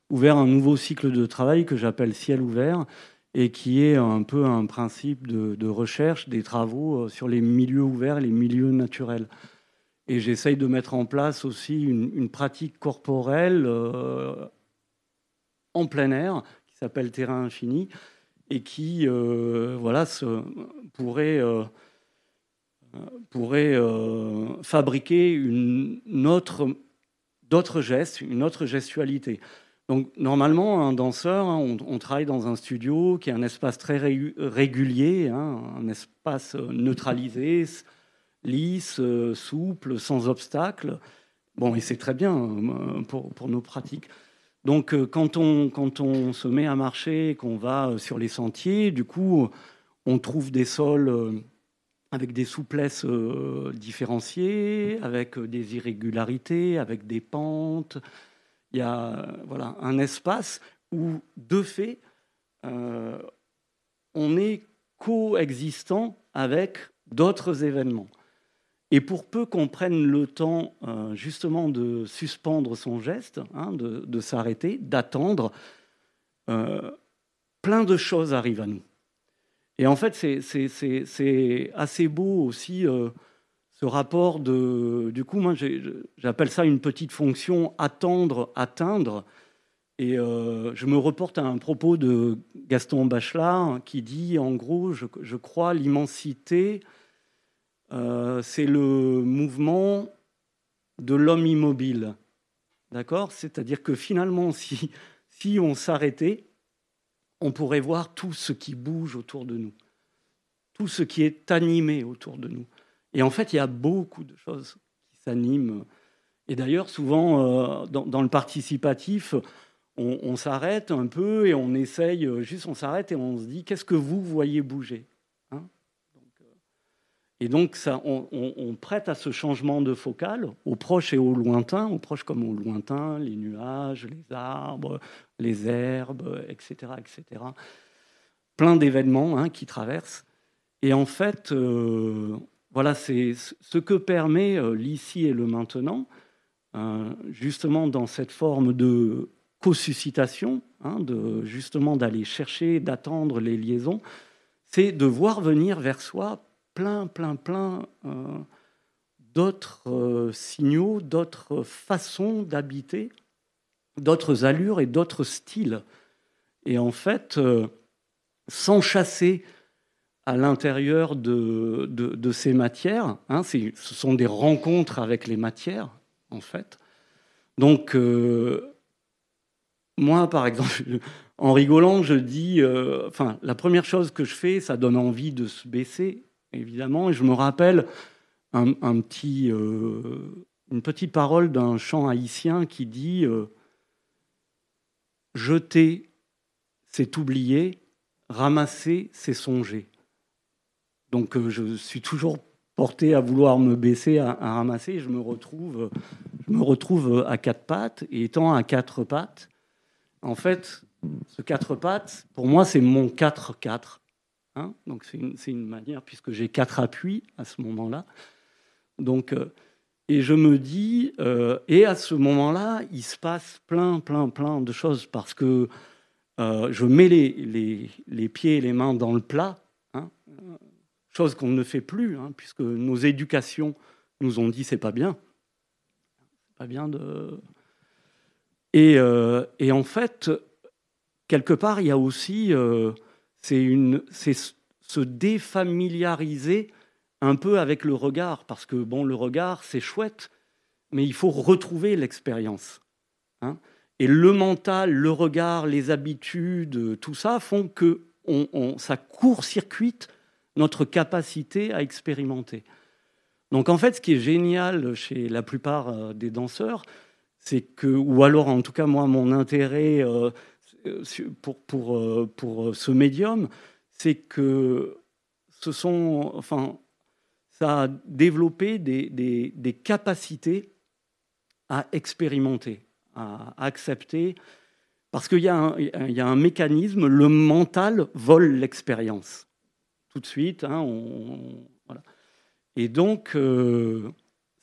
ouvert un nouveau cycle de travail que j'appelle Ciel ouvert et qui est un peu un principe de, recherche des travaux euh, sur les milieux ouverts les milieux naturels. Et j'essaye de mettre en place aussi une, pratique corporelle euh, en plein air qui s'appelle Terrain Infini et qui euh, voilà, pourrait, euh, pourrait fabriquer une autre, d'autres gestes, une autre gestualité. Donc normalement, un danseur, hein, on, travaille dans un studio qui est un espace très régulier, hein, un espace neutralisé, lisse, euh, souple, sans obstacle. Bon, et c'est très bien euh, pour, nos pratiques. Donc, euh, quand on, quand on se met à marcher, qu'on va sur les sentiers, du coup, on trouve des sols avec des souplesses différenciées, avec des irrégularités, avec des pentes. Il y a voilà, un espace où, de fait, on est coexistant avec d'autres événements. Et pour peu qu'on prenne le temps euh, justement de suspendre son geste, hein, de, s'arrêter, d'attendre, euh, plein de choses arrivent à nous. Et en fait, c'est assez beau aussi euh, ce rapport de... Du coup, moi, j'appelle ça une petite fonction attendre, atteindre. Et je me reporte à un propos de Gaston Bachelard qui dit, en gros, je, je crois l'immensité euh, c'est le mouvement de l'homme immobile. D'accord? C'est-à-dire que finalement, si, si on s'arrêtait, on pourrait voir tout ce qui bouge autour de nous, tout ce qui est animé autour de nous. Et en fait, il y a beaucoup de choses qui s'animent. Et d'ailleurs, souvent, euh, dans, le participatif, on, on s'arrête un peu et on essaye, euh, juste on s'arrête et on se dit, qu'est-ce que vous voyez bouger? Et donc, on, prête à ce changement de focal, au proche et au lointain, au proche comme au lointain, les nuages, les arbres, les herbes, etc. etc. Plein d'événements hein, qui traversent. Et en fait, euh, voilà, c'est ce que permet euh, l'ici et le maintenant, euh, justement dans cette forme de co-suscitation, hein, de, justement d'aller chercher, d'attendre les liaisons, c'est de voir venir vers soi plein, plein, plein euh, d'autres euh, signaux, d'autres façons d'habiter, d'autres allures et d'autres styles. Et en fait, euh, sans chasser à l'intérieur de, de, ces matières, hein, ce sont des rencontres avec les matières, en fait. Donc, moi, par exemple, *laughs* en rigolant, je dis, enfin, la première chose que je fais, ça donne envie de se baisser évidemment. Et je me rappelle euh, une petite parole d'un chant haïtien qui dit euh, Jeter, c'est oublier, ramasser, c'est songer. Donc euh, je suis toujours porté à vouloir me baisser, à, ramasser. Je me retrouve, je me retrouve à quatre pattes et étant à quatre pattes, en fait, ce quatre pattes, pour moi, c'est mon 4-4. Hein. donc c'est une, manière, puisque j'ai quatre appuis à ce moment-là. Donc, euh, et je me dis, euh, et à ce moment-là, il se passe plein, plein, plein de choses parce que euh, je mets les, les, pieds et les mains dans le plat, hein, chose qu'on ne fait plus, hein, puisque nos éducations nous ont dit c'est pas bien. Pas bien de. Et, et, en fait, quelque part, il y a aussi c'est se défamiliariser un peu avec le regard, parce que bon, le regard, c'est chouette, mais il faut retrouver l'expérience. Hein. Et le mental, le regard, les habitudes, tout ça font que on, ça court-circuite notre capacité à expérimenter. Donc en fait, ce qui est génial chez la plupart euh, des danseurs, c'est que, ou alors en tout cas moi, mon intérêt, euh, pour, pour, euh, pour ce médium, c'est que ce sont, enfin, ça a développé des, capacités à expérimenter, à accepter, parce qu'il y, a un mécanisme, le mental vole l'expérience. Tout de suite, hein. Et donc, euh,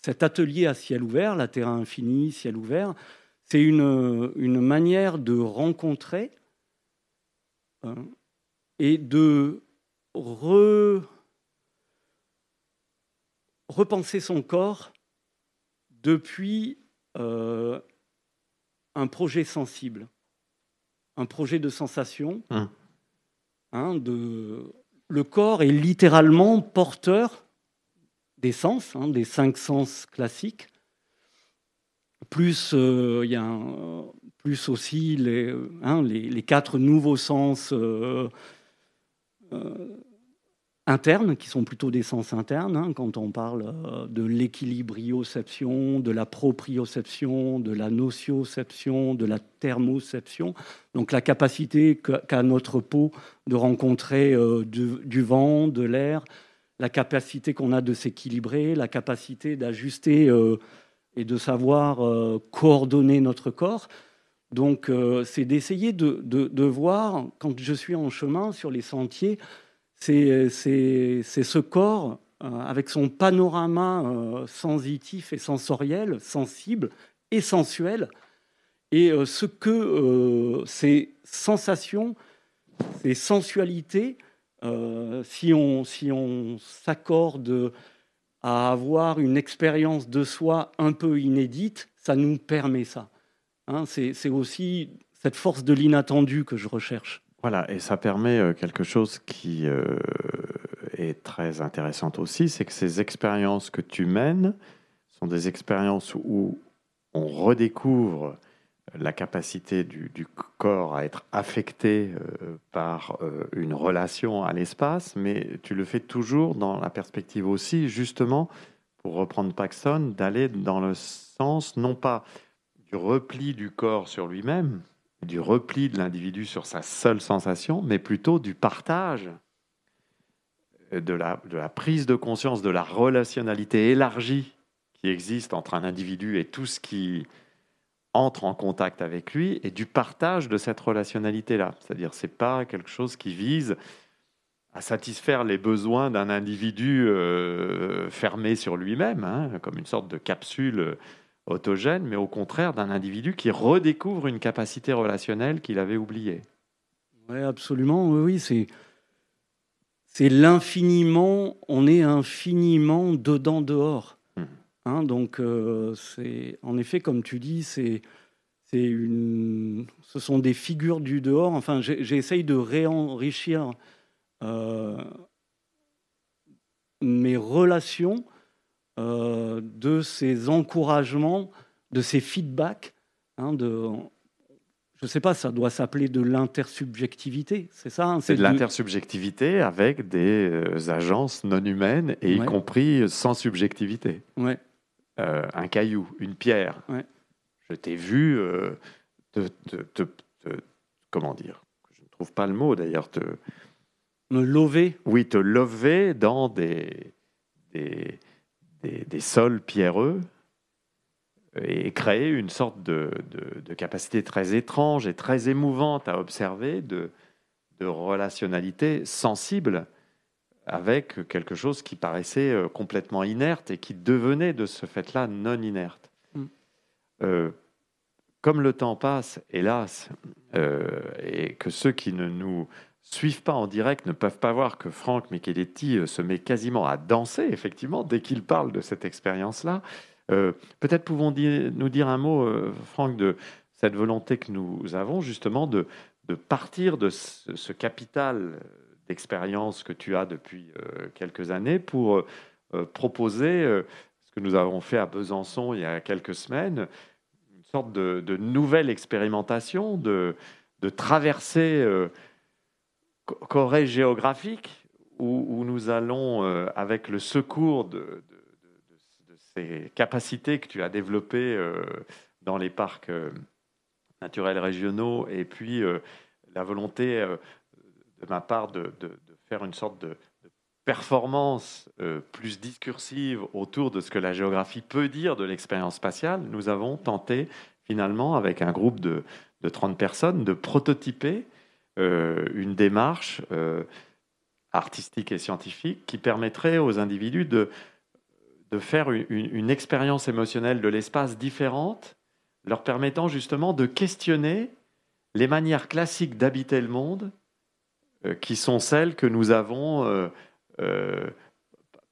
cet atelier à ciel ouvert, la terrain infini, ciel ouvert, c'est une, une, manière de rencontrer hein, et de repenser son corps depuis euh, un projet sensible, un projet de sensation. Hum. Hein, de... Le corps est littéralement porteur des sens, hein, des cinq sens classiques. Plus euh, il y a plus aussi les, hein, les, les quatre nouveaux sens euh, euh, internes, qui sont plutôt des sens internes, hein, quand on parle de l'équilibrioception, de la proprioception, de la nocioception, de la thermoception. Donc la capacité qu'a notre peau de rencontrer du, vent, de l'air, la capacité qu'on a de s'équilibrer, la capacité d'ajuster et de savoir euh, coordonner notre corps. Donc, euh, c'est d'essayer de, voir, quand je suis en chemin sur les sentiers, c'est ce corps euh, avec son panorama sensitif et sensoriel, sensible et sensuel, et ce que ces sensations, ces sensualités, si on s'accorde à avoir une expérience de soi un peu inédite, ça nous permet ça. Hein, c'est aussi cette force de l'inattendu que je recherche. Voilà, et ça permet euh, quelque chose qui euh, est très intéressante aussi, c'est que ces expériences que tu mènes sont des expériences où on redécouvre la capacité du, corps à être affecté euh, par euh, une relation à l'espace, mais tu le fais toujours dans la perspective aussi, justement, pour reprendre Paxson, d'aller dans le sens non pas du repli du corps sur lui-même, du repli de l'individu sur sa seule sensation, mais plutôt du partage, euh, de la, de la prise de conscience de la relationnalité élargie qui existe entre un individu et tout ce qui entre en contact avec lui, et du partage de cette relationnalité-là. C'est-à-dire, c'est pas quelque chose qui vise à satisfaire les besoins d'un individu euh, fermé sur lui-même, hein, comme une sorte de capsule euh, autogène, mais au contraire d'un individu qui redécouvre une capacité relationnelle qu'il avait oubliée. Oui, absolument. Oui, oui, c'est c'est l'infiniment. On est infiniment dedans dehors. Mhm. Hein, donc euh, c'est en effet comme tu dis, c'est c'est une. Ce sont des figures du dehors. Enfin, j'essaye de réenrichir euh, mes relations euh, de ces encouragements, de ces feedbacks, hein, de, je sais pas, ça doit s'appeler de l'intersubjectivité, c'est ça hein, C'est de l'intersubjectivité avec des agences non humaines, et y compris sans subjectivité. Ouais, Euh, un caillou, une pierre. Ouais. Je t'ai vu euh, te, te- te- te- Comment dire Je ne trouve pas le mot d'ailleurs. Te, me lever, oui, te lever dans des, des, des, des sols pierreux et créer une sorte de, de- de capacité très étrange et très émouvante à observer de, de relationnalité sensible avec quelque chose qui paraissait euh, complètement inerte et qui devenait de ce fait-là non inerte. Mm. Euh, comme le temps passe, hélas, euh, et que ceux qui ne nous suivent pas en direct ne peuvent pas voir que Franck Micheletti se met quasiment à danser, effectivement, dès qu'il parle de cette expérience-là. Euh, Peut-être pouvons-nous nous dire un mot, Franck, de cette volonté que nous avons justement de, de partir de ce, ce capital d'expérience que tu as depuis euh, quelques années pour euh, proposer euh, ce que nous avons fait à Besançon il y a quelques semaines, une sorte de, nouvelle expérimentation, de, traversée co- corée géographique où, nous allons, avec le secours de, ces capacités que tu as développées dans les parcs naturels régionaux et puis la volonté de ma part de, faire une sorte de, performance euh, plus discursive autour de ce que la géographie peut dire de l'expérience spatiale, nous avons tenté finalement avec un groupe de, de 30 personnes de prototyper euh, une démarche euh, artistique et scientifique qui permettrait aux individus de, faire une, expérience émotionnelle de l'espace différente, leur permettant justement de questionner les manières classiques d'habiter le monde, qui sont celles que nous avons euh, euh,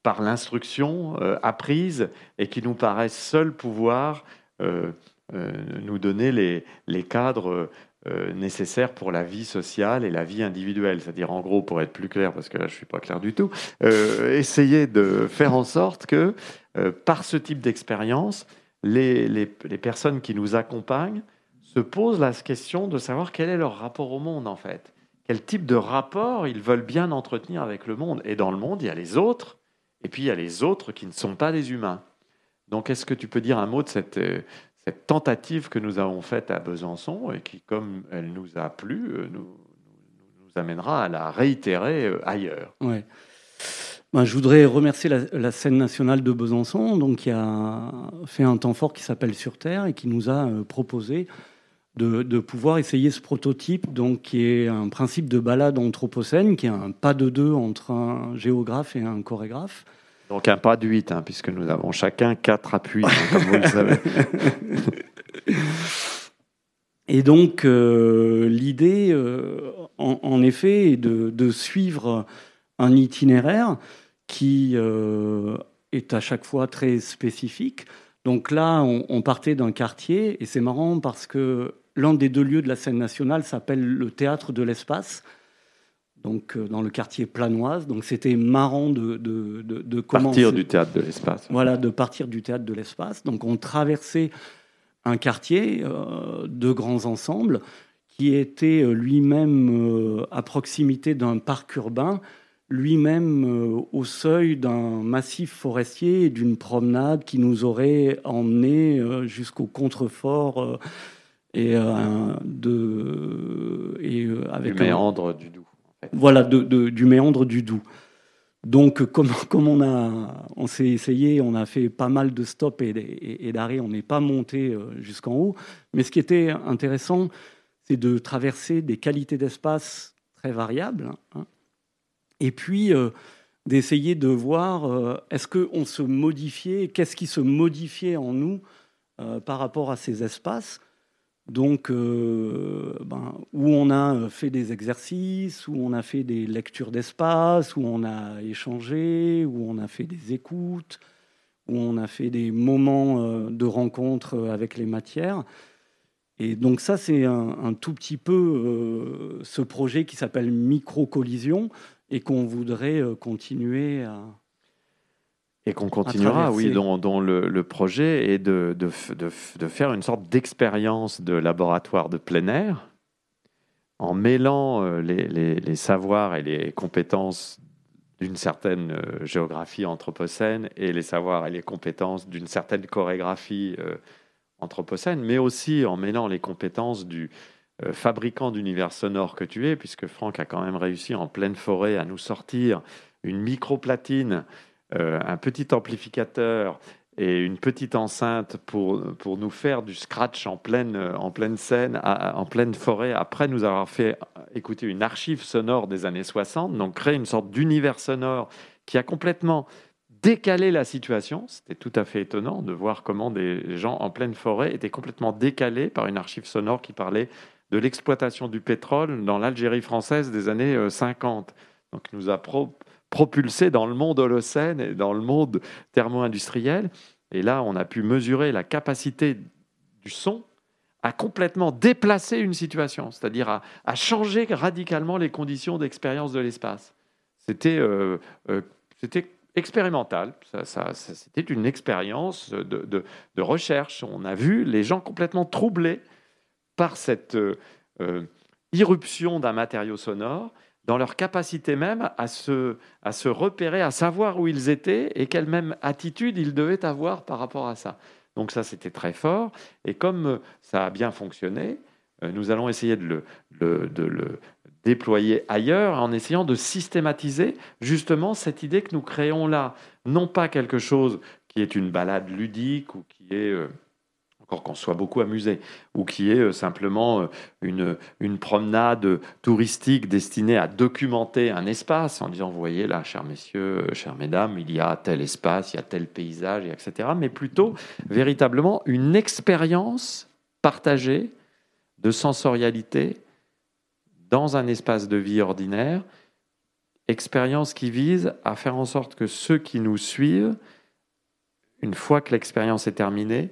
par l'instruction apprise et qui nous paraissent seuls pouvoir nous donner les, les cadres euh, nécessaires pour la vie sociale et la vie individuelle. C'est-à-dire, en gros, pour être plus clair, parce que là, je ne suis pas clair du tout, euh, essayer de faire en sorte que, euh, par ce type d'expérience, les, les, les, personnes qui nous accompagnent se posent la question de savoir quel est leur rapport au monde, en fait. Quel type de rapport ils veulent bien entretenir avec le monde. Et dans le monde, il y a les autres, et puis il y a les autres qui ne sont pas des humains. Donc, est-ce que tu peux dire un mot de cette, cette tentative que nous avons faite à Besançon et qui, comme elle nous a plu, euh, nous, amènera à la réitérer euh, ailleurs? Ouais. Ben, je voudrais remercier la, scène nationale de Besançon, donc, qui a fait un temps fort qui s'appelle Sur Terre et qui nous a euh, proposé de, de, pouvoir essayer ce prototype, donc, qui est un principe de balade anthropocène, qui est un pas de deux entre un géographe et un chorégraphe. Donc un pas de 8, hein, puisque nous avons chacun quatre appuis, hein, comme vous le savez. *laughs* Et donc euh, l'idée, euh, en, effet, est de, suivre un itinéraire qui euh, est à chaque fois très spécifique. Donc là, on partait d'un quartier, et c'est marrant parce que l'un des deux lieux de la scène nationale s'appelle le théâtre de l'espace donc euh, dans le quartier Planoise. Donc c'était marrant de, de, de, Partir du théâtre de l'espace. Voilà, de partir du théâtre de l'espace. Donc on traversait un quartier euh, de grands ensembles qui était euh, lui-même à proximité d'un parc urbain, lui-même au seuil d'un massif forestier et d'une promenade qui nous aurait emmenés jusqu'au contrefort et, de, et avec du méandre du Doubs voilà, du méandre du Doubs. Donc, comme, *laughs* comme on, a, on s'est essayé, on a fait pas mal de stops et, d'arrêts, on n'est pas monté euh, jusqu'en haut. Mais ce qui était intéressant, c'est de traverser des qualités d'espace très variables. Hein. et puis, euh, d'essayer de voir euh, est-ce qu'on se modifiait, qu'est-ce qui se modifiait en nous par rapport à ces espaces donc, euh, ben, où on a fait des exercices, où on a fait des lectures d'espace, où on a échangé, où on a fait des écoutes, où on a fait des moments euh, de rencontre avec les matières. Et donc ça, c'est un, tout petit peu euh, ce projet qui s'appelle Micro-collision et qu'on voudrait continuer à, et qu'on continuera, oui, dont, le, projet est de, de, de, faire une sorte d'expérience de laboratoire de plein air en mêlant euh, les, les, savoirs et les compétences d'une certaine euh, géographie anthropocène et les savoirs et les compétences d'une certaine chorégraphie euh, anthropocène, mais aussi en mêlant les compétences du fabricant d'univers sonore que tu es, puisque Franck a quand même réussi en pleine forêt à nous sortir une micro-platine un petit amplificateur et une petite enceinte pour, pour nous faire du scratch en pleine, en pleine scène, en pleine forêt, après nous avoir fait écouter une archive sonore des années 60, donc créer une sorte d'univers sonore qui a complètement décalé la situation. C'était tout à fait étonnant de voir comment des gens en pleine forêt étaient complètement décalés par une archive sonore qui parlait de l'exploitation du pétrole dans l'Algérie française des années 50. Euh, donc nous a propulsé dans le monde holocène et dans le monde thermo-industriel. Et là, on a pu mesurer la capacité du son à complètement déplacer une situation, c'est-à-dire à, changer radicalement les conditions d'expérience de l'espace. C'était euh, euh, expérimental, ça, c'était une expérience de, recherche. On a vu les gens complètement troublés par cette euh, irruption d'un matériau sonore dans leur capacité même à se, à se repérer, à savoir où ils étaient et quelle même attitude ils devaient avoir par rapport à ça. Donc ça, c'était très fort. Et comme ça a bien fonctionné, euh, nous allons essayer de le, de le déployer ailleurs en essayant de systématiser justement cette idée que nous créons là. Non pas quelque chose qui est une balade ludique ou qui est... Qu'on soit beaucoup amusé, ou qui est euh, simplement euh, une, une promenade touristique destinée à documenter un espace en disant, vous voyez là, chers messieurs, euh, chères mesdames, il y a tel espace, il y a tel paysage, etc. Mais plutôt véritablement une expérience partagée de sensorialité dans un espace de vie ordinaire expérience qui vise à faire en sorte que ceux qui nous suivent, une fois que l'expérience est terminée,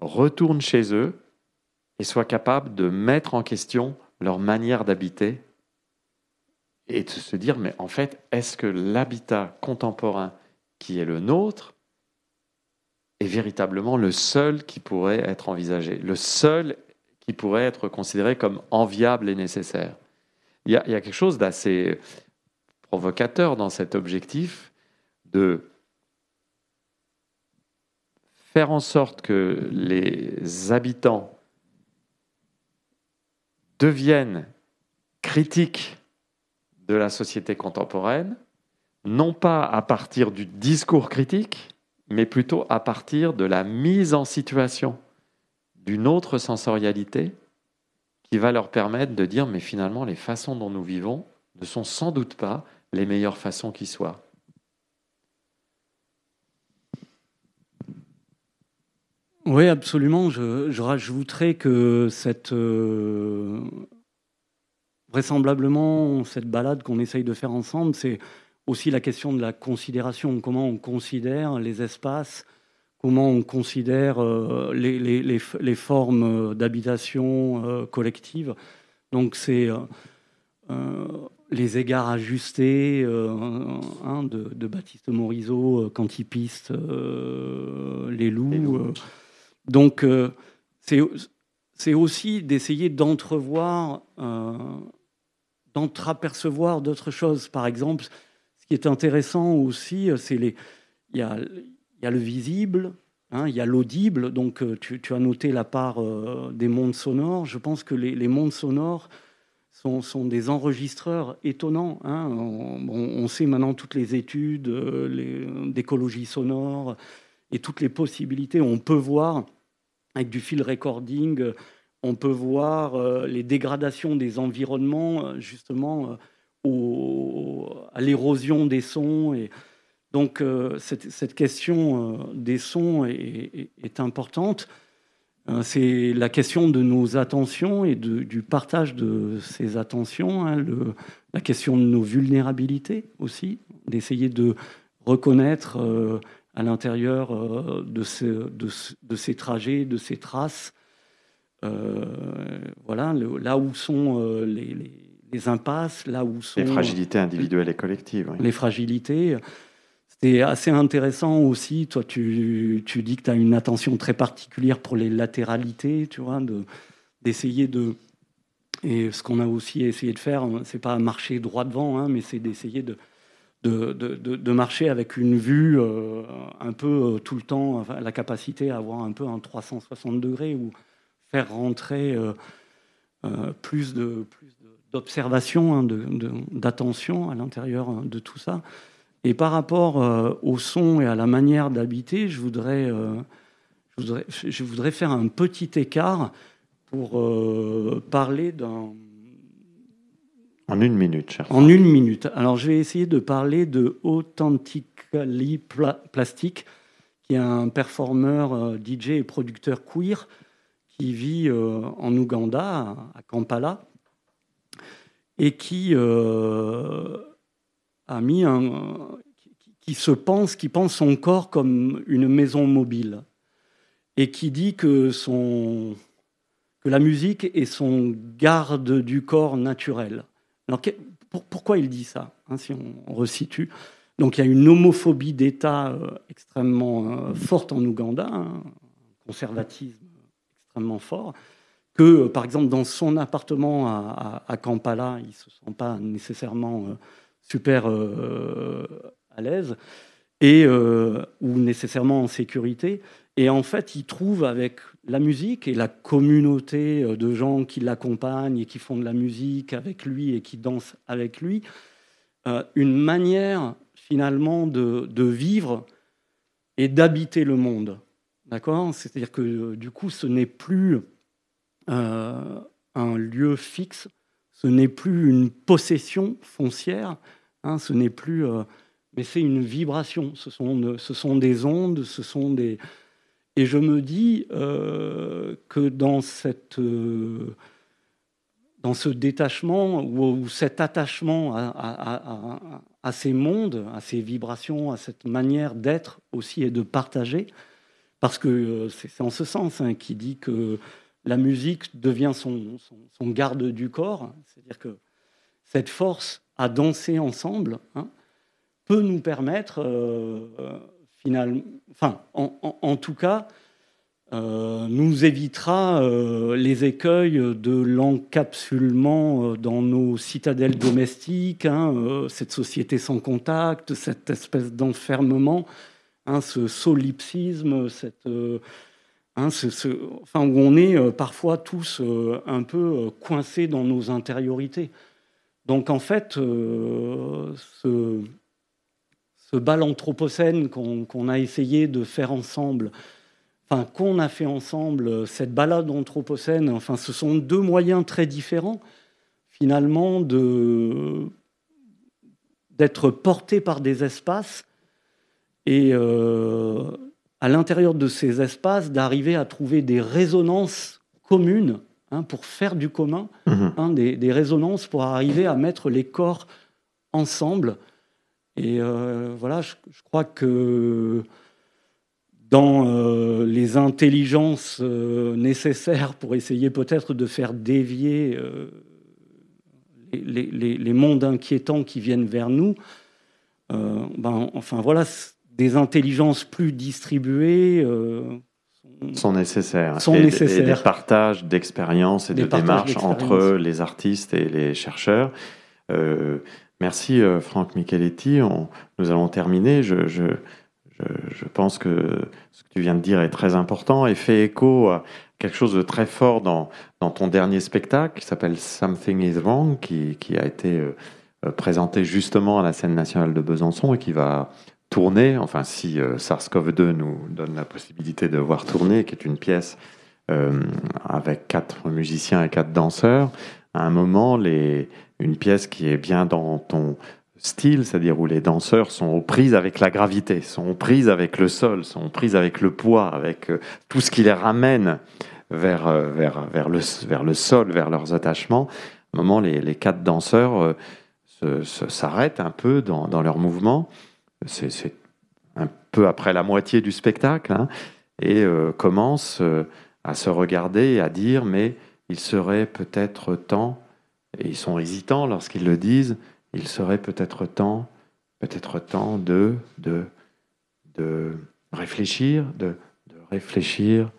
retournent chez eux et soient capables de mettre en question leur manière d'habiter et de se dire, mais en fait, est-ce que l'habitat contemporain qui est le nôtre est véritablement le seul qui pourrait être envisagé, le seul qui pourrait être considéré comme enviable et nécessaire? Il y, a, quelque chose d'assez provocateur dans cet objectif de faire en sorte que les habitants deviennent critiques de la société contemporaine, non pas à partir du discours critique, mais plutôt à partir de la mise en situation d'une autre sensorialité qui va leur permettre de dire mais finalement les façons dont nous vivons ne sont sans doute pas les meilleures façons qui soient. Oui, absolument. Je, rajouterais que cette euh, vraisemblablement cette balade qu'on essaye de faire ensemble, c'est aussi la question de la considération. Comment on considère les espaces, comment on considère euh, les, les, les, formes d'habitation euh, collective? Donc c'est les égards ajustés hein, de, de, Baptiste Morisot quand il piste les loups. Donc, euh, c'est aussi d'essayer d'entrevoir, euh, d'entreapercevoir d'autres choses. Par exemple, ce qui est intéressant aussi, euh, c'est les. Il y a, y a, le visible, hein, il y a l'audible. Donc, tu, as noté la part des mondes sonores. Je pense que les, mondes sonores sont, sont, des enregistreurs étonnants. Hein. On, sait maintenant toutes les études d'écologie sonore et toutes les possibilités. On peut voir avec du field recording, euh, on peut voir euh, les dégradations des environnements, euh, justement, à l'érosion des sons. Et donc, cette, question des sons est, importante. C'est la question de nos attentions et du partage de ces attentions, hein, la question de nos vulnérabilités aussi, d'essayer de reconnaître à l'intérieur euh, de, de, ces trajets, de ces traces. Euh, voilà, là où sont euh, les, impasses, là où sont... Les fragilités individuelles et collectives. Les fragilités. C'était assez intéressant aussi. Toi, tu, tu dis que tu as une attention très particulière pour les latéralités, tu vois, d'essayer de, Et ce qu'on a aussi essayé de faire, c'est pas marcher droit devant, hein, mais c'est d'essayer de, de, marcher avec une vue euh, un peu euh, tout le temps, la capacité à avoir un peu un 360 degrés ou faire rentrer euh, plus de plus d'observation, hein, d'attention à l'intérieur de tout ça. Et par rapport au son et à la manière d'habiter, je voudrais, je voudrais, je voudrais faire un petit écart pour parler d'un en une minute, cher. En une minute. Alors, je vais essayer de parler de Authentically Plastic, qui est un performeur, euh, DJ et producteur queer qui vit euh, en Ouganda, à Kampala, et qui euh, a mis un. qui se pense, qui pense son corps comme une maison mobile, et qui dit que son que la musique est son garde du corps naturel. Alors, pourquoi il dit ça, hein, si on, resitue? Donc, il y a une homophobie d'État euh, extrêmement euh, forte en Ouganda, hein, un conservatisme extrêmement fort, que, euh, par exemple, dans son appartement à, Kampala, il ne se sent pas nécessairement super à l'aise et ou nécessairement en sécurité. Et en fait, il trouve avec la musique et la communauté euh, de gens qui l'accompagnent et qui font de la musique avec lui et qui dansent avec lui, euh, une manière finalement de, vivre et d'habiter le monde. D'accord? C'est-à-dire que euh, du coup, ce n'est plus un lieu fixe, ce n'est plus une possession foncière, hein, ce n'est plus. mais c'est une vibration. Ce sont, ce sont des ondes, ce sont des, et je me dis euh, que dans cette, euh, dans ce détachement ou, cet attachement à, ces mondes, à ces vibrations, à cette manière d'être aussi et de partager, parce que euh, c'est en ce sens hein, qui dit que la musique devient son, garde du corps, c'est-à-dire que cette force à danser ensemble hein, peut nous permettre, finalement, enfin, en tout cas, euh, nous évitera euh, les écueils de l'encapsulement euh, dans nos citadelles domestiques, hein, cette société sans contact, cette espèce d'enfermement, hein, ce solipsisme, cette, hein, enfin, où on est parfois tous un peu coincés dans nos intériorités. Donc en fait, ce, ce bal anthropocène qu'on a essayé de faire ensemble, enfin, qu'on a fait ensemble, euh, cette balade anthropocène, enfin, ce sont deux moyens très différents, finalement, de, d'être portés par des espaces et euh, à l'intérieur de ces espaces, d'arriver à trouver des résonances communes hein, pour faire du commun, mhm. hein, des, résonances pour arriver à mettre les corps ensemble. Et euh, voilà, je, crois que dans euh, les intelligences euh, nécessaires pour essayer peut-être de faire dévier les, mondes inquiétants qui viennent vers nous. ben, enfin voilà, des intelligences plus distribuées sont nécessaires. Sont nécessaires. des partages d'expériences et de démarches entre les artistes et les chercheurs. Merci Franck Micheletti. nous allons terminer. je, pense que ce que tu viens de dire est très important et fait écho à quelque chose de très fort dans, ton dernier spectacle qui s'appelle Something is Wrong, qui, a été euh, euh, présenté justement à la scène nationale de Besançon et qui va tourner, enfin si euh, SARS-CoV-2 nous donne la possibilité de voir tourner, qui est une pièce avec quatre musiciens et quatre danseurs, à un moment, les, une pièce qui est bien dans ton style, c'est-à-dire où les danseurs sont aux prises avec la gravité, sont aux prises avec le sol, sont aux prises avec le poids, avec euh, tout ce qui les ramène vers, euh, vers, vers, le, vers le sol, vers leurs attachements. À un moment, les, les quatre danseurs euh, s'arrêtent un peu dans, dans leur mouvement. C'est un peu après la moitié du spectacle, hein, et commencent à se regarder et à dire, mais il serait peut-être temps, et ils sont hésitants lorsqu'ils le disent, il serait peut-être temps, peut-être temps de, de, de réfléchir, de, de réfléchir,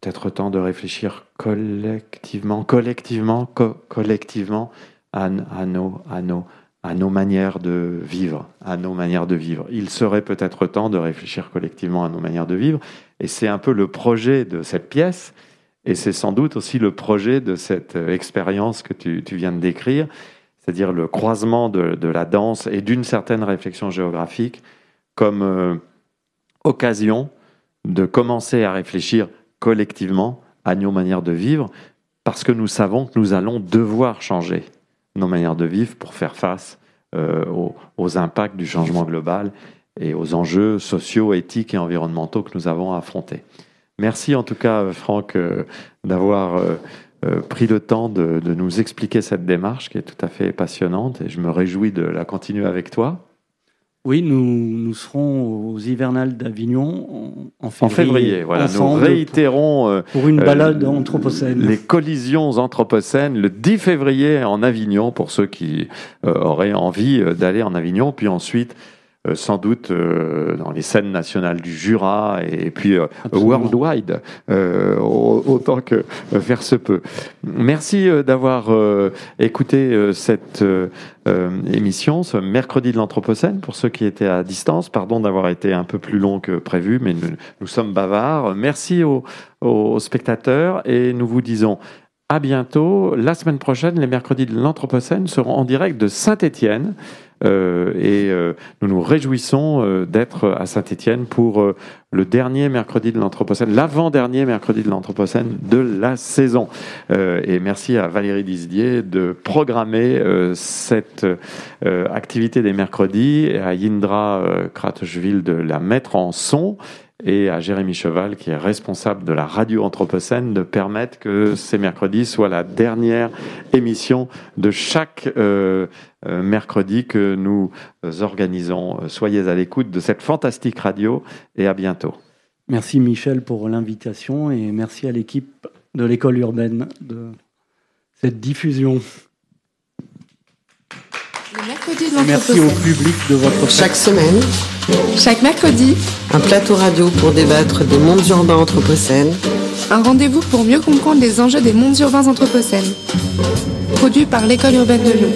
peut-être temps de réfléchir collectivement, collectivement, collectivement à, à, nos, à, nos, à nos manières de vivre, à nos manières de vivre. Il serait peut-être temps de réfléchir collectivement à nos manières de vivre, et c'est un peu le projet de cette pièce, et c'est sans doute aussi le projet de cette expérience que tu, viens de décrire c'est-à-dire le croisement de, la danse et d'une certaine réflexion géographique comme euh, occasion de commencer à réfléchir collectivement à nos manières de vivre, parce que nous savons que nous allons devoir changer nos manières de vivre pour faire face euh, aux, impacts du changement global et aux enjeux sociaux, éthiques et environnementaux que nous avons à affronter. Merci en tout cas, Franck, euh, d'avoir euh, pris le temps de, nous expliquer cette démarche qui est tout à fait passionnante et je me réjouis de la continuer avec toi. Oui, nous, nous serons aux hivernales d'Avignon en, février. En février, voilà. Nous réitérons. Euh, pour une balade euh, anthropocène. Les collisions anthropocènes le 10 février en Avignon pour ceux qui auraient envie d'aller en Avignon. Puis ensuite, euh, sans doute euh, dans les scènes nationales du Jura et puis euh, worldwide autant que faire se peut. Merci d'avoir écouté cette émission, ce mercredi de l'Anthropocène, pour ceux qui étaient à distance. Pardon d'avoir été un peu plus long que prévu, mais nous, sommes bavards. Merci aux, aux spectateurs et nous vous disons à bientôt. La semaine prochaine, les mercredis de l'Anthropocène seront en direct de Saint-Étienne. Euh, et euh, nous nous réjouissons euh, d'être à Saint-Étienne pour le dernier mercredi de l'Anthropocène, l'avant-dernier mercredi de l'Anthropocène de la saison. et merci à Valérie Disdier de programmer cette activité des mercredis et à Yindra Kratchville de la mettre en son et à Jérémy Cheval, qui est responsable de la radio Anthropocène, de permettre que ces mercredis soient la dernière émission de chaque euh, euh, mercredi que nous organisons. Soyez à l'écoute de cette fantastique radio et à bientôt. Merci Michel pour l'invitation et merci à l'équipe de l'école urbaine de cette diffusion. Merci au public de votre Chaque semaine, chaque mercredi, un plateau radio pour débattre des mondes urbains anthropocènes. Un rendez-vous pour mieux comprendre les enjeux des mondes urbains anthropocènes. Produit par l'école urbaine de Lyon.